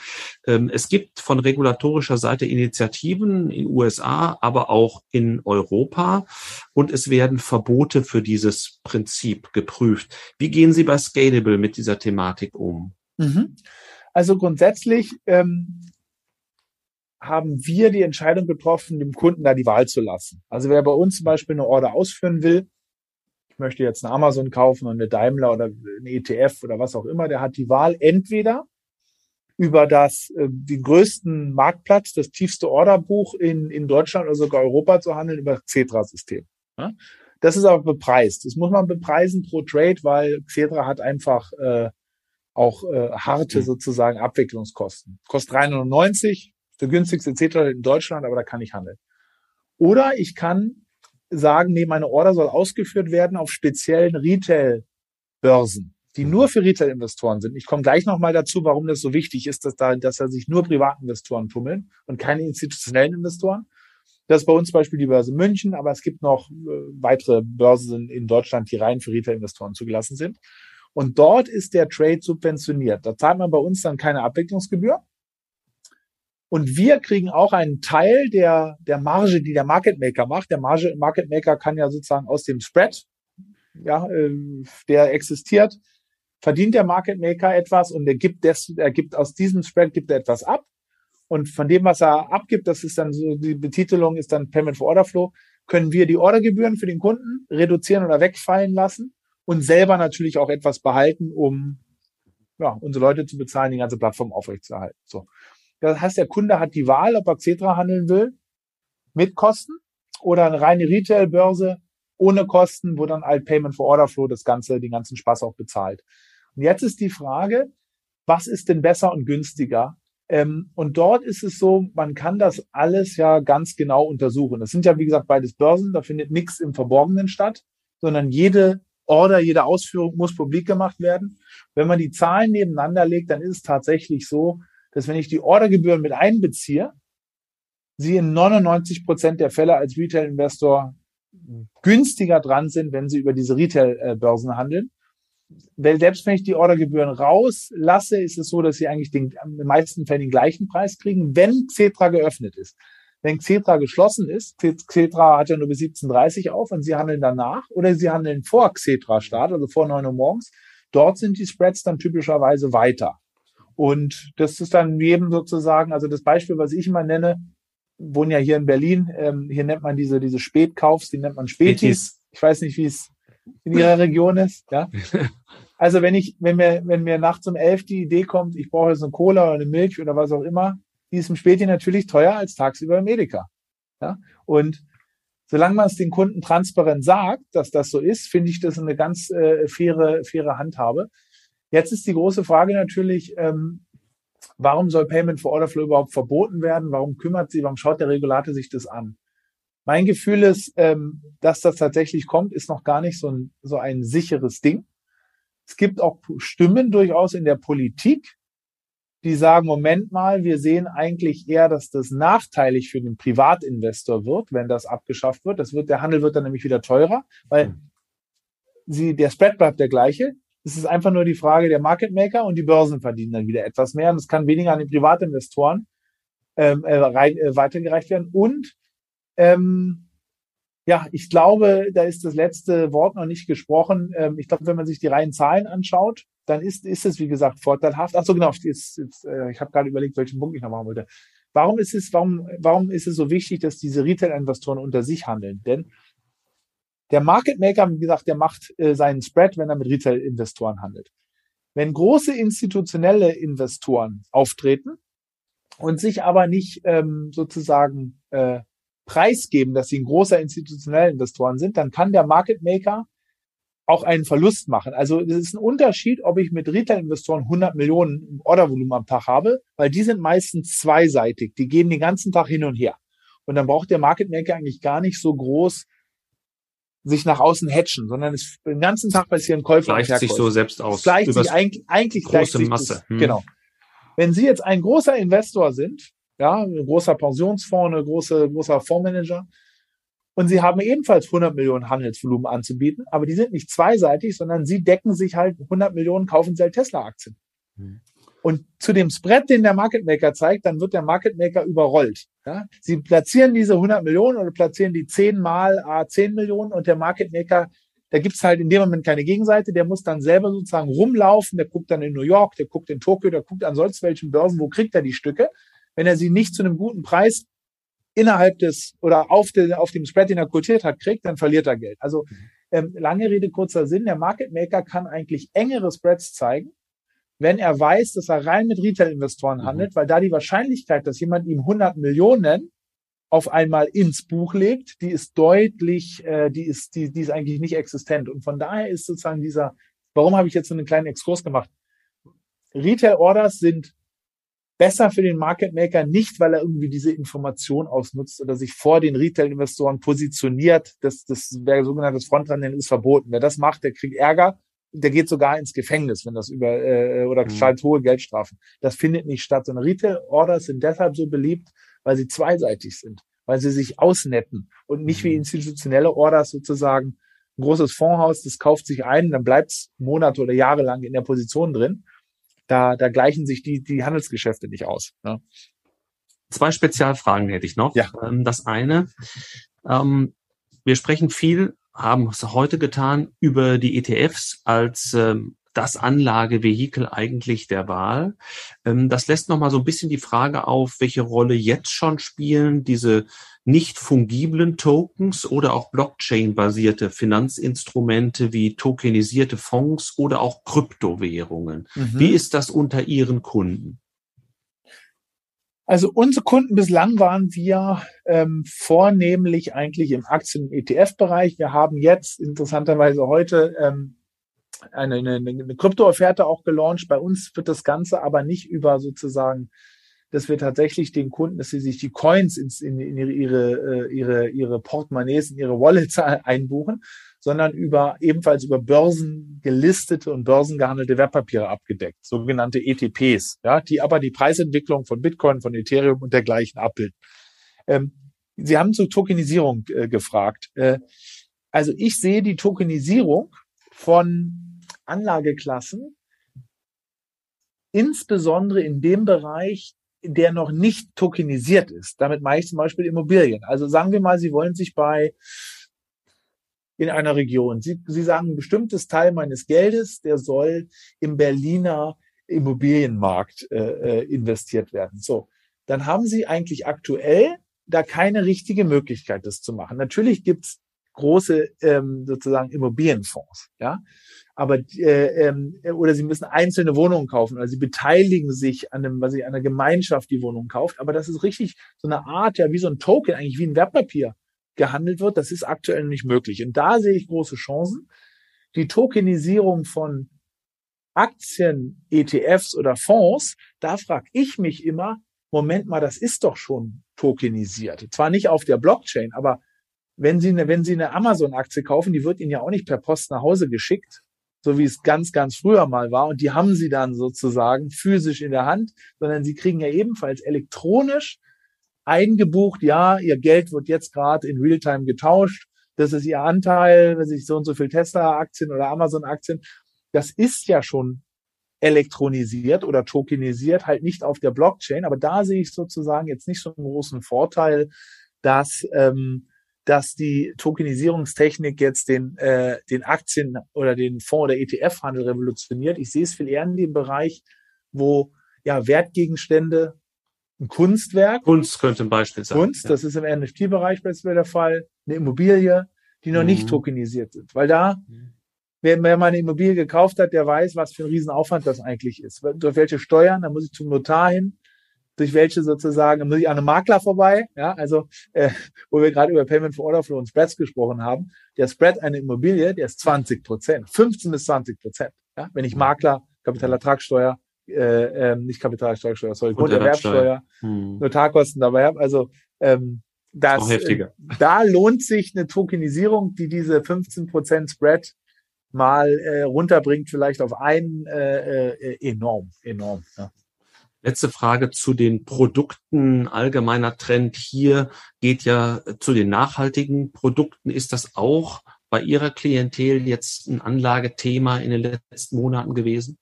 Ähm, es gibt von regulatorischer Seite Initiativen in USA, aber auch in Europa und es werden Verbote für dieses Prinzip geprüft. Wie gehen Sie bei Scalable mit dieser Thematik um? Mhm. Also grundsätzlich ähm, haben wir die Entscheidung getroffen, dem Kunden da die Wahl zu lassen. Also wer bei uns zum Beispiel eine Order ausführen will, ich möchte jetzt eine Amazon kaufen und eine Daimler oder eine ETF oder was auch immer, der hat die Wahl entweder über das, äh, den größten Marktplatz, das tiefste Orderbuch in, in Deutschland oder sogar Europa zu handeln, über das Xetra-System. Das ist aber bepreist. Das muss man bepreisen pro Trade, weil Xetra hat einfach äh, auch äh, harte hm. sozusagen Abwicklungskosten. Kostet 3,99, der günstigste etc. in Deutschland, aber da kann ich handeln. Oder ich kann sagen, nee, meine Order soll ausgeführt werden auf speziellen Retail-Börsen, die nur für Retail-Investoren sind. Ich komme gleich nochmal dazu, warum das so wichtig ist, dass da, dass da sich nur Privatinvestoren tummeln und keine institutionellen Investoren. Das ist bei uns zum Beispiel die Börse München, aber es gibt noch äh, weitere Börsen in Deutschland, die rein für Retail-Investoren zugelassen sind. Und dort ist der Trade subventioniert. Da zahlt man bei uns dann keine Abwicklungsgebühr. Und wir kriegen auch einen Teil der, der Marge, die der Market Maker macht. Der Marge, Market Maker kann ja sozusagen aus dem Spread, ja, äh, der existiert, verdient der Market Maker etwas und er gibt, des, er gibt aus diesem Spread gibt er etwas ab. Und von dem, was er abgibt, das ist dann so, die Betitelung ist dann Payment for Order Flow, können wir die Ordergebühren für den Kunden reduzieren oder wegfallen lassen und selber natürlich auch etwas behalten, um ja, unsere Leute zu bezahlen, die ganze Plattform aufrechtzuerhalten. So. Das heißt, der Kunde hat die Wahl, ob er Xetra handeln will, mit Kosten oder eine reine Retail-Börse ohne Kosten, wo dann halt Payment for Order Flow das Ganze, den ganzen Spaß auch bezahlt. Und jetzt ist die Frage, was ist denn besser und günstiger? Ähm, und dort ist es so, man kann das alles ja ganz genau untersuchen. Das sind ja, wie gesagt, beides Börsen, da findet nichts im Verborgenen statt, sondern jede Order, jede Ausführung muss publik gemacht werden. Wenn man die Zahlen nebeneinander legt, dann ist es tatsächlich so, dass wenn ich die Ordergebühren mit einbeziehe, sie in 99 Prozent der Fälle als Retail-Investor günstiger dran sind, wenn sie über diese Retail-Börsen handeln. Weil selbst wenn ich die Ordergebühren rauslasse, ist es so, dass sie eigentlich den, in den meisten Fällen den gleichen Preis kriegen, wenn Xetra geöffnet ist. Wenn Xetra geschlossen ist, Xetra hat ja nur bis 17.30 auf und sie handeln danach oder sie handeln vor Xetra-Start, also vor 9 Uhr morgens. Dort sind die Spreads dann typischerweise weiter. Und das ist dann jedem sozusagen, also das Beispiel, was ich immer nenne, wohnen ja hier in Berlin, ähm, hier nennt man diese, diese Spätkaufs, die nennt man Spätis. Ich weiß nicht, wie es in ihrer Region ist, ja. Also wenn ich, wenn mir, wenn mir nachts um elf die Idee kommt, ich brauche jetzt eine Cola oder eine Milch oder was auch immer, die ist im Späti natürlich teuer als tagsüber im Edeka. Ja. Und solange man es den Kunden transparent sagt, dass das so ist, finde ich das eine ganz äh, faire, faire Handhabe. Jetzt ist die große Frage natürlich, ähm, warum soll Payment for Order Flow überhaupt verboten werden? Warum kümmert sie, warum schaut der Regulator sich das an? Mein Gefühl ist, ähm, dass das tatsächlich kommt, ist noch gar nicht so ein, so ein sicheres Ding. Es gibt auch Stimmen durchaus in der Politik, die sagen, Moment mal, wir sehen eigentlich eher, dass das nachteilig für den Privatinvestor wird, wenn das abgeschafft wird. Das wird, der Handel wird dann nämlich wieder teurer, weil hm. sie, der Spread bleibt der gleiche. Es ist einfach nur die Frage der Market Maker und die Börsen verdienen dann wieder etwas mehr und es kann weniger an die Privatinvestoren ähm, äh, rein, äh, weitergereicht werden. Und ähm, ja, ich glaube, da ist das letzte Wort noch nicht gesprochen. Ähm, ich glaube, wenn man sich die reinen Zahlen anschaut, dann ist, ist es, wie gesagt, vorteilhaft. Ach so, genau, jetzt, jetzt, äh, ich habe gerade überlegt, welchen Punkt ich noch machen wollte. Warum ist es, warum, warum ist es so wichtig, dass diese Retail-Investoren unter sich handeln? Denn der Market Maker, wie gesagt, der macht äh, seinen Spread, wenn er mit Retail-Investoren handelt. Wenn große institutionelle Investoren auftreten und sich aber nicht ähm, sozusagen äh, preisgeben, dass sie ein großer institutioneller Investoren sind, dann kann der Market Maker auch einen Verlust machen. Also es ist ein Unterschied, ob ich mit Retail-Investoren 100 Millionen Ordervolumen am Tag habe, weil die sind meistens zweiseitig. Die gehen den ganzen Tag hin und her. Und dann braucht der Market Maker eigentlich gar nicht so groß sich nach außen hatchen, sondern es den ganzen Tag passieren Käufe gleicht und sich so selbst aus. Es gleicht sich eigentlich, eigentlich große gleicht sich Masse. Das, hm. Genau. Wenn Sie jetzt ein großer Investor sind, ja, ein großer Pensionsfonds, ein großer, großer Fondsmanager, und Sie haben ebenfalls 100 Millionen Handelsvolumen anzubieten, aber die sind nicht zweiseitig, sondern Sie decken sich halt 100 Millionen kaufen Sie halt Tesla-Aktien. Hm und zu dem Spread, den der Market Maker zeigt, dann wird der Market Maker überrollt. Ja? Sie platzieren diese 100 Millionen oder platzieren die 10 mal A 10 Millionen und der Market Maker, da gibt's halt in dem Moment keine Gegenseite, der muss dann selber sozusagen rumlaufen, der guckt dann in New York, der guckt in Tokio, der guckt an sonst welchen Börsen, wo kriegt er die Stücke. Wenn er sie nicht zu einem guten Preis innerhalb des oder auf, den, auf dem Spread, den er quotiert hat, kriegt, dann verliert er Geld. Also mhm. ähm, lange Rede, kurzer Sinn, der Market Maker kann eigentlich engere Spreads zeigen, wenn er weiß, dass er rein mit Retail-Investoren mhm. handelt, weil da die Wahrscheinlichkeit, dass jemand ihm 100 Millionen auf einmal ins Buch legt, die ist deutlich, äh, die ist, die, die ist eigentlich nicht existent. Und von daher ist sozusagen dieser, warum habe ich jetzt so einen kleinen Exkurs gemacht? Retail-Orders sind besser für den Market Maker nicht, weil er irgendwie diese Information ausnutzt oder sich vor den Retail-Investoren positioniert. Das, das wäre sogenanntes Frontrennen ist verboten. Wer das macht, der kriegt Ärger der geht sogar ins Gefängnis, wenn das über äh, oder mhm. zahlt hohe Geldstrafen. Das findet nicht statt. Und Retail-Orders sind deshalb so beliebt, weil sie zweiseitig sind, weil sie sich ausnetten und nicht mhm. wie institutionelle Orders sozusagen ein großes Fondshaus, das kauft sich ein, dann bleibt's Monate oder Jahre lang in der Position drin. Da, da gleichen sich die, die Handelsgeschäfte nicht aus. Ne? Zwei Spezialfragen hätte ich noch. Ja. Ähm, das eine, ähm, wir sprechen viel haben es heute getan über die ETFs als ähm, das Anlagevehikel eigentlich der Wahl. Ähm, das lässt nochmal so ein bisschen die Frage auf, welche Rolle jetzt schon spielen diese nicht fungiblen Tokens oder auch Blockchain-basierte Finanzinstrumente wie tokenisierte Fonds oder auch Kryptowährungen. Mhm. Wie ist das unter Ihren Kunden? Also unsere Kunden bislang waren wir ähm, vornehmlich eigentlich im Aktien- und ETF-Bereich. Wir haben jetzt interessanterweise heute ähm, eine, eine, eine Krypto-Offerte auch gelauncht. Bei uns wird das Ganze aber nicht über sozusagen, dass wir tatsächlich den Kunden, dass sie sich die Coins ins, in, in ihre, ihre, ihre, ihre Portemonnaies, in ihre Wallets einbuchen, sondern über ebenfalls über Börsen gelistete und börsengehandelte Wertpapiere abgedeckt, sogenannte ETPs, ja, die aber die Preisentwicklung von Bitcoin, von Ethereum und dergleichen abbilden. Ähm, Sie haben zur Tokenisierung äh, gefragt. Äh, also ich sehe die Tokenisierung von Anlageklassen insbesondere in dem Bereich, der noch nicht tokenisiert ist. Damit meine ich zum Beispiel Immobilien. Also sagen wir mal, Sie wollen sich bei in einer Region. Sie, Sie sagen, ein bestimmtes Teil meines Geldes, der soll im Berliner Immobilienmarkt äh, äh investiert werden. So, dann haben Sie eigentlich aktuell da keine richtige Möglichkeit, das zu machen. Natürlich gibt's große ähm, sozusagen Immobilienfonds, ja. Aber äh, ähm, oder sie müssen einzelne Wohnungen kaufen, oder sie beteiligen sich an einem, was ich, an einer Gemeinschaft die Wohnung kauft. Aber das ist richtig so eine Art, ja, wie so ein Token, eigentlich wie ein Wertpapier gehandelt wird. Das ist aktuell nicht möglich. Und da sehe ich große Chancen. Die Tokenisierung von Aktien, ETFs oder Fonds, da frage ich mich immer, Moment mal, das ist doch schon tokenisiert. Zwar nicht auf der Blockchain, aber wenn Sie eine, wenn Sie eine Amazon-Aktie kaufen, die wird Ihnen ja auch nicht per Post nach Hause geschickt, so wie es ganz, ganz früher mal war. Und die haben Sie dann sozusagen physisch in der Hand, sondern Sie kriegen ja ebenfalls elektronisch eingebucht, ja, Ihr Geld wird jetzt gerade in Realtime getauscht. Das ist Ihr Anteil, wenn sich so und so viel Tesla-Aktien oder Amazon-Aktien. Das ist ja schon elektronisiert oder tokenisiert, halt nicht auf der Blockchain. Aber da sehe ich sozusagen jetzt nicht so einen großen Vorteil, dass ähm, dass die Tokenisierungstechnik jetzt den, äh, den Aktien- oder den Fonds- oder ETF-Handel revolutioniert. Ich sehe es viel eher in dem Bereich, wo ja Wertgegenstände, ein Kunstwerk. Kunst könnte ein Beispiel sein. Kunst, ja. das ist im NFT-Bereich beispielsweise der Fall, eine Immobilie, die noch mhm. nicht tokenisiert sind. Weil da, mhm. wer, wer mal eine Immobilie gekauft hat, der weiß, was für ein Riesenaufwand das eigentlich ist. Durch welche Steuern, da muss ich zum Notar hin, durch welche sozusagen, muss ich an einem Makler vorbei, ja, also äh, wo wir gerade über Payment for Order Flow und Spreads gesprochen haben, der Spread einer Immobilie, der ist 20 Prozent, 15 bis 20 Prozent. Ja, wenn ich Makler, Kapitalertragssteuer, äh, äh, nicht Kapitalertragssteuer, sorry, Grunderwerbsteuer, hm. Notarkosten dabei habe, also ähm, das, äh, da lohnt sich eine Tokenisierung, die diese 15 Prozent Spread mal äh, runterbringt, vielleicht auf einen äh, äh, enorm, enorm. Ja. Letzte Frage zu den Produkten. Allgemeiner Trend hier geht ja zu den nachhaltigen Produkten. Ist das auch bei Ihrer Klientel jetzt ein Anlagethema in den letzten Monaten gewesen?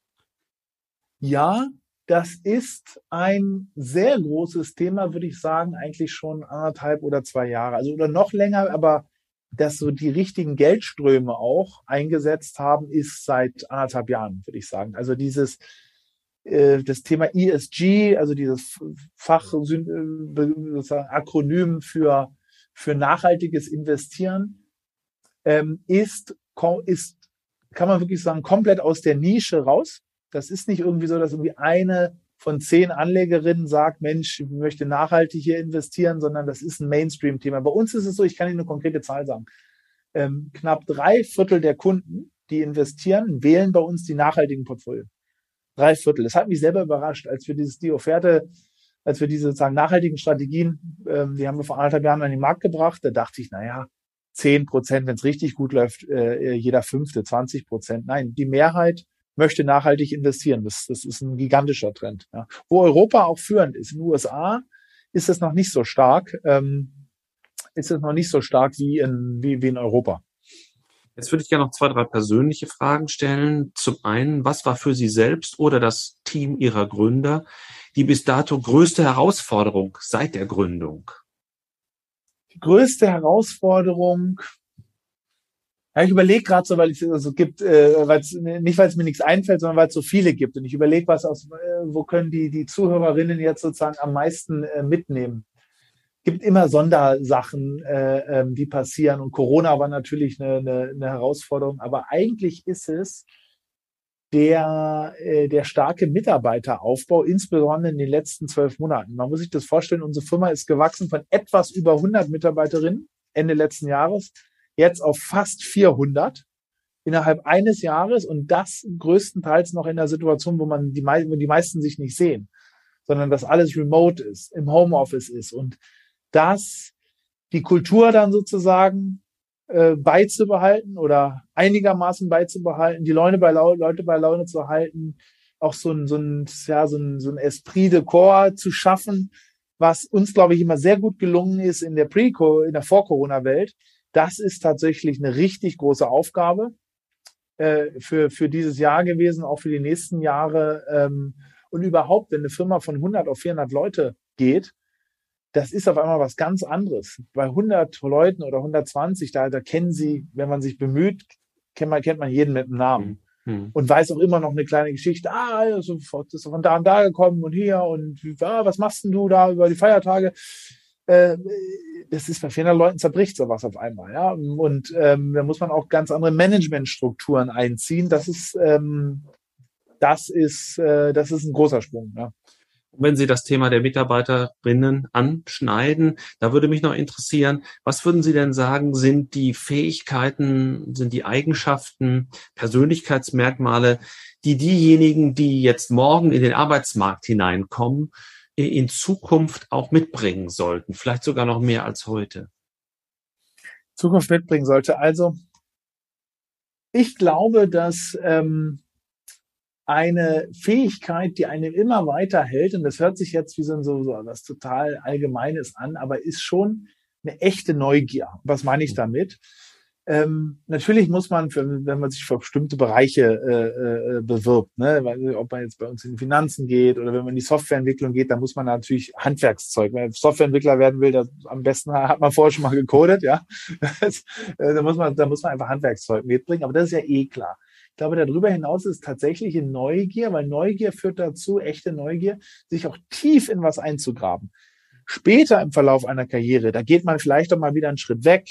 Ja, das ist ein sehr großes Thema, würde ich sagen, eigentlich schon anderthalb oder zwei Jahre. Also oder noch länger, aber dass so die richtigen Geldströme auch eingesetzt haben, ist seit anderthalb Jahren, würde ich sagen. Also dieses äh, das Thema ESG, also dieses Fach, äh, sozusagen Akronym für, für nachhaltiges Investieren, ähm, ist, ist, kann man wirklich sagen, komplett aus der Nische raus. Das ist nicht irgendwie so, dass irgendwie eine von zehn Anlegerinnen sagt, Mensch, ich möchte nachhaltig hier investieren, sondern das ist ein Mainstream-Thema. Bei uns ist es so, ich kann Ihnen eine konkrete Zahl sagen. Ähm, knapp drei Viertel der Kunden, die investieren, wählen bei uns die nachhaltigen Portfolien drei Viertel. Das hat mich selber überrascht, als wir dieses, die Offerte, als wir diese sozusagen nachhaltigen Strategien, ähm, die haben wir vor anderthalb Jahren an den Markt gebracht, da dachte ich, naja, zehn Prozent, wenn es richtig gut läuft, äh, jeder fünfte, 20 Prozent. Nein, die Mehrheit möchte nachhaltig investieren. Das, das ist ein gigantischer Trend. Ja. Wo Europa auch führend ist. In den USA ist es noch nicht so stark, ähm, ist es noch nicht so stark wie in, wie, wie in Europa. Jetzt würde ich gerne noch zwei, drei persönliche Fragen stellen. Zum einen, was war für Sie selbst oder das Team Ihrer Gründer die bis dato größte Herausforderung seit der Gründung? Die größte Herausforderung, ja, ich überlege gerade so, weil es also gibt, äh, weil's, nicht weil es mir nichts einfällt, sondern weil es so viele gibt. Und ich überlege, was aus, äh, wo können die, die Zuhörerinnen jetzt sozusagen am meisten äh, mitnehmen gibt immer Sondersachen, äh, ähm, die passieren. Und Corona war natürlich eine, eine, eine Herausforderung. Aber eigentlich ist es der, äh, der starke Mitarbeiteraufbau, insbesondere in den letzten zwölf Monaten. Man muss sich das vorstellen, unsere Firma ist gewachsen von etwas über 100 Mitarbeiterinnen Ende letzten Jahres, jetzt auf fast 400 innerhalb eines Jahres und das größtenteils noch in der Situation, wo man die, wo die meisten sich nicht sehen, sondern dass alles remote ist, im Homeoffice ist und das die Kultur dann sozusagen äh, beizubehalten oder einigermaßen beizubehalten, die Leute bei, Laune, Leute bei Laune zu halten, auch so ein, so ein, ja, so ein, so ein Esprit de Corps zu schaffen, was uns, glaube ich, immer sehr gut gelungen ist in der Pre- in der Vor-Corona-Welt. Das ist tatsächlich eine richtig große Aufgabe äh, für, für dieses Jahr gewesen, auch für die nächsten Jahre. Ähm, und überhaupt, wenn eine Firma von 100 auf 400 Leute geht, das ist auf einmal was ganz anderes. Bei 100 Leuten oder 120, da, da kennen sie, wenn man sich bemüht, kennt man, kennt man jeden mit dem Namen. Mhm. Und weiß auch immer noch eine kleine Geschichte. Ah, also, ist von da und da gekommen und hier und ah, was machst denn du da über die Feiertage? Äh, das ist bei 400 Leuten zerbricht sowas auf einmal, ja. Und ähm, da muss man auch ganz andere Managementstrukturen einziehen. Das ist, ähm, das ist, äh, das ist ein großer Sprung. Ja wenn Sie das Thema der Mitarbeiterinnen anschneiden, da würde mich noch interessieren, was würden Sie denn sagen, sind die Fähigkeiten, sind die Eigenschaften, Persönlichkeitsmerkmale, die diejenigen, die jetzt morgen in den Arbeitsmarkt hineinkommen, in Zukunft auch mitbringen sollten, vielleicht sogar noch mehr als heute? Zukunft mitbringen sollte. Also ich glaube, dass ähm, eine Fähigkeit, die einem immer weiterhält. Und das hört sich jetzt wie so, so was total Allgemeines an, aber ist schon eine echte Neugier. Was meine ich damit? Ähm, natürlich muss man, für, wenn man sich für bestimmte Bereiche äh, äh, bewirbt, ne, ob man jetzt bei uns in Finanzen geht oder wenn man in die Softwareentwicklung geht, dann muss man natürlich Handwerkszeug. Wenn man Softwareentwickler werden will, das, am besten hat man vorher schon mal gecodet, ja. Das, äh, da muss man, da muss man einfach Handwerkszeug mitbringen. Aber das ist ja eh klar. Ich glaube, darüber hinaus ist tatsächliche Neugier, weil Neugier führt dazu, echte Neugier, sich auch tief in was einzugraben. Später im Verlauf einer Karriere, da geht man vielleicht auch mal wieder einen Schritt weg,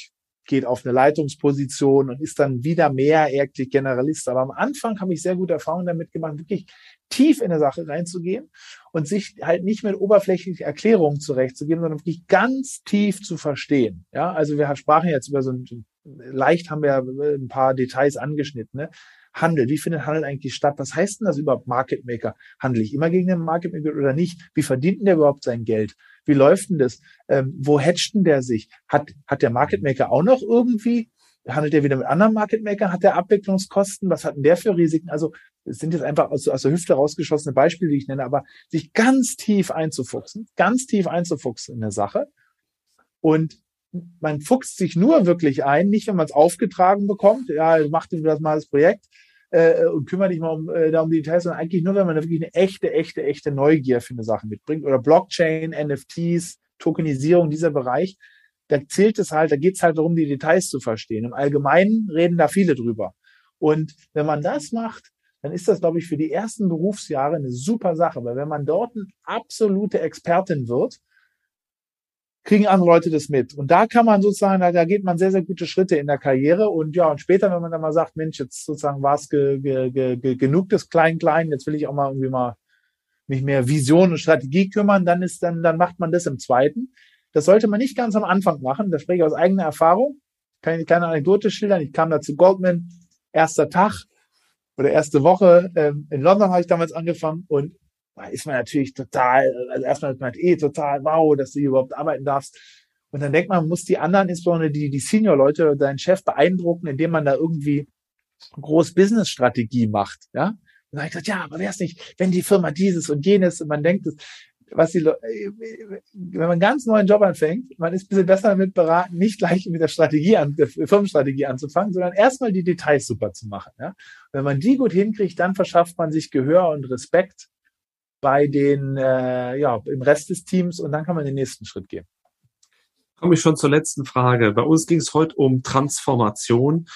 geht auf eine Leitungsposition und ist dann wieder mehr eigentlich Generalist. Aber am Anfang habe ich sehr gute Erfahrungen damit gemacht, wirklich tief in eine Sache reinzugehen und sich halt nicht mit oberflächlichen Erklärungen zurechtzugeben, sondern wirklich ganz tief zu verstehen. Ja, also wir sprachen jetzt über so ein, leicht haben wir ein paar Details angeschnitten. Ne? Handel. Wie findet Handel eigentlich statt? Was heißt denn das überhaupt Market Maker? Handle ich immer gegen den Market Maker oder nicht? Wie verdient denn der überhaupt sein Geld? Wie läuft denn das? Ähm, wo hatcht denn der sich? Hat, hat der Market Maker auch noch irgendwie handelt er wieder mit anderen Market Maker? Hat der Abwicklungskosten? Was hat denn der für Risiken? Also es sind jetzt einfach aus, aus der Hüfte rausgeschossene Beispiele, die ich nenne, aber sich ganz tief einzufuchsen, ganz tief einzufuchsen in eine Sache und man fuchst sich nur wirklich ein, nicht wenn man es aufgetragen bekommt, ja, mach du das mal das Projekt äh, und kümmere dich mal um, äh, da um die Details, sondern eigentlich nur, wenn man da wirklich eine echte, echte, echte Neugier für eine Sache mitbringt. Oder Blockchain, NFTs, Tokenisierung, dieser Bereich, da zählt es halt, da geht es halt darum, die Details zu verstehen. Im Allgemeinen reden da viele drüber. Und wenn man das macht, dann ist das, glaube ich, für die ersten Berufsjahre eine super Sache, weil wenn man dort eine absolute Expertin wird, kriegen andere Leute das mit. Und da kann man sozusagen, da, da geht man sehr, sehr gute Schritte in der Karriere. Und ja, und später, wenn man dann mal sagt, Mensch, jetzt sozusagen war es ge, ge, ge, ge, genug des Klein-Klein, jetzt will ich auch mal irgendwie mal mich mehr Vision und Strategie kümmern, dann ist, dann, dann macht man das im zweiten. Das sollte man nicht ganz am Anfang machen. Das spreche ich aus eigener Erfahrung. Kann ich eine kleine Anekdote schildern. Ich kam da zu Goldman, erster Tag oder erste Woche ähm, in London habe ich damals angefangen und da ist man natürlich total, also erstmal ist man eh total, wow, dass du hier überhaupt arbeiten darfst. Und dann denkt man, man muss die anderen, insbesondere die, die Senior-Leute, deinen Chef beeindrucken, indem man da irgendwie groß Business-Strategie macht, ja. Und dann ich gesagt, ja, aber wäre es nicht, wenn die Firma dieses und jenes und man denkt, was die, wenn man einen ganz neuen Job anfängt, man ist ein bisschen besser damit beraten, nicht gleich mit der Strategie an, der Firmenstrategie anzufangen, sondern erstmal die Details super zu machen. Ja? Wenn man die gut hinkriegt, dann verschafft man sich Gehör und Respekt bei den, äh, ja, im Rest des Teams und dann kann man den nächsten Schritt gehen. Komme ich schon zur letzten Frage. Bei uns ging es heute um Transformation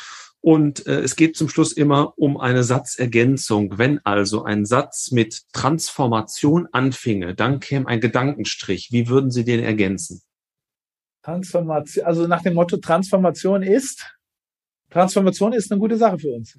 und äh, es geht zum Schluss immer um eine Satzergänzung. Wenn also ein Satz mit Transformation anfinge, dann käme ein Gedankenstrich. Wie würden Sie den ergänzen? Transformation, also nach dem Motto Transformation ist, Transformation ist eine gute Sache für uns.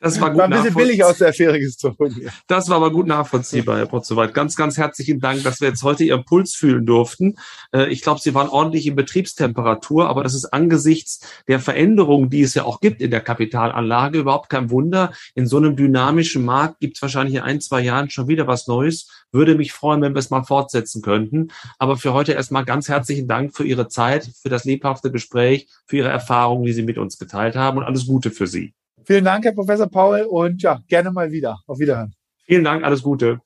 Das war gut war ein bisschen billig aus der Affäre gezogen. Das war aber gut nachvollziehbar, Herr Potzowait. Ganz, ganz herzlichen Dank, dass wir jetzt heute Ihren Puls fühlen durften. Äh, ich glaube, Sie waren ordentlich in Betriebstemperatur, aber das ist angesichts der Veränderungen, die es ja auch gibt in der Kapitalanlage, überhaupt kein Wunder. In so einem dynamischen Markt gibt es wahrscheinlich in ein, zwei Jahren schon wieder was Neues. Würde mich freuen, wenn wir es mal fortsetzen könnten. Aber für heute erstmal ganz herzlichen Dank für Ihre Zeit, für das lebhafte Gespräch, für Ihre Erfahrungen, die Sie mit uns geteilt haben und alles Gute für Sie. Vielen Dank, Herr Professor Paul, und ja, gerne mal wieder. Auf Wiederhören. Vielen Dank, alles Gute.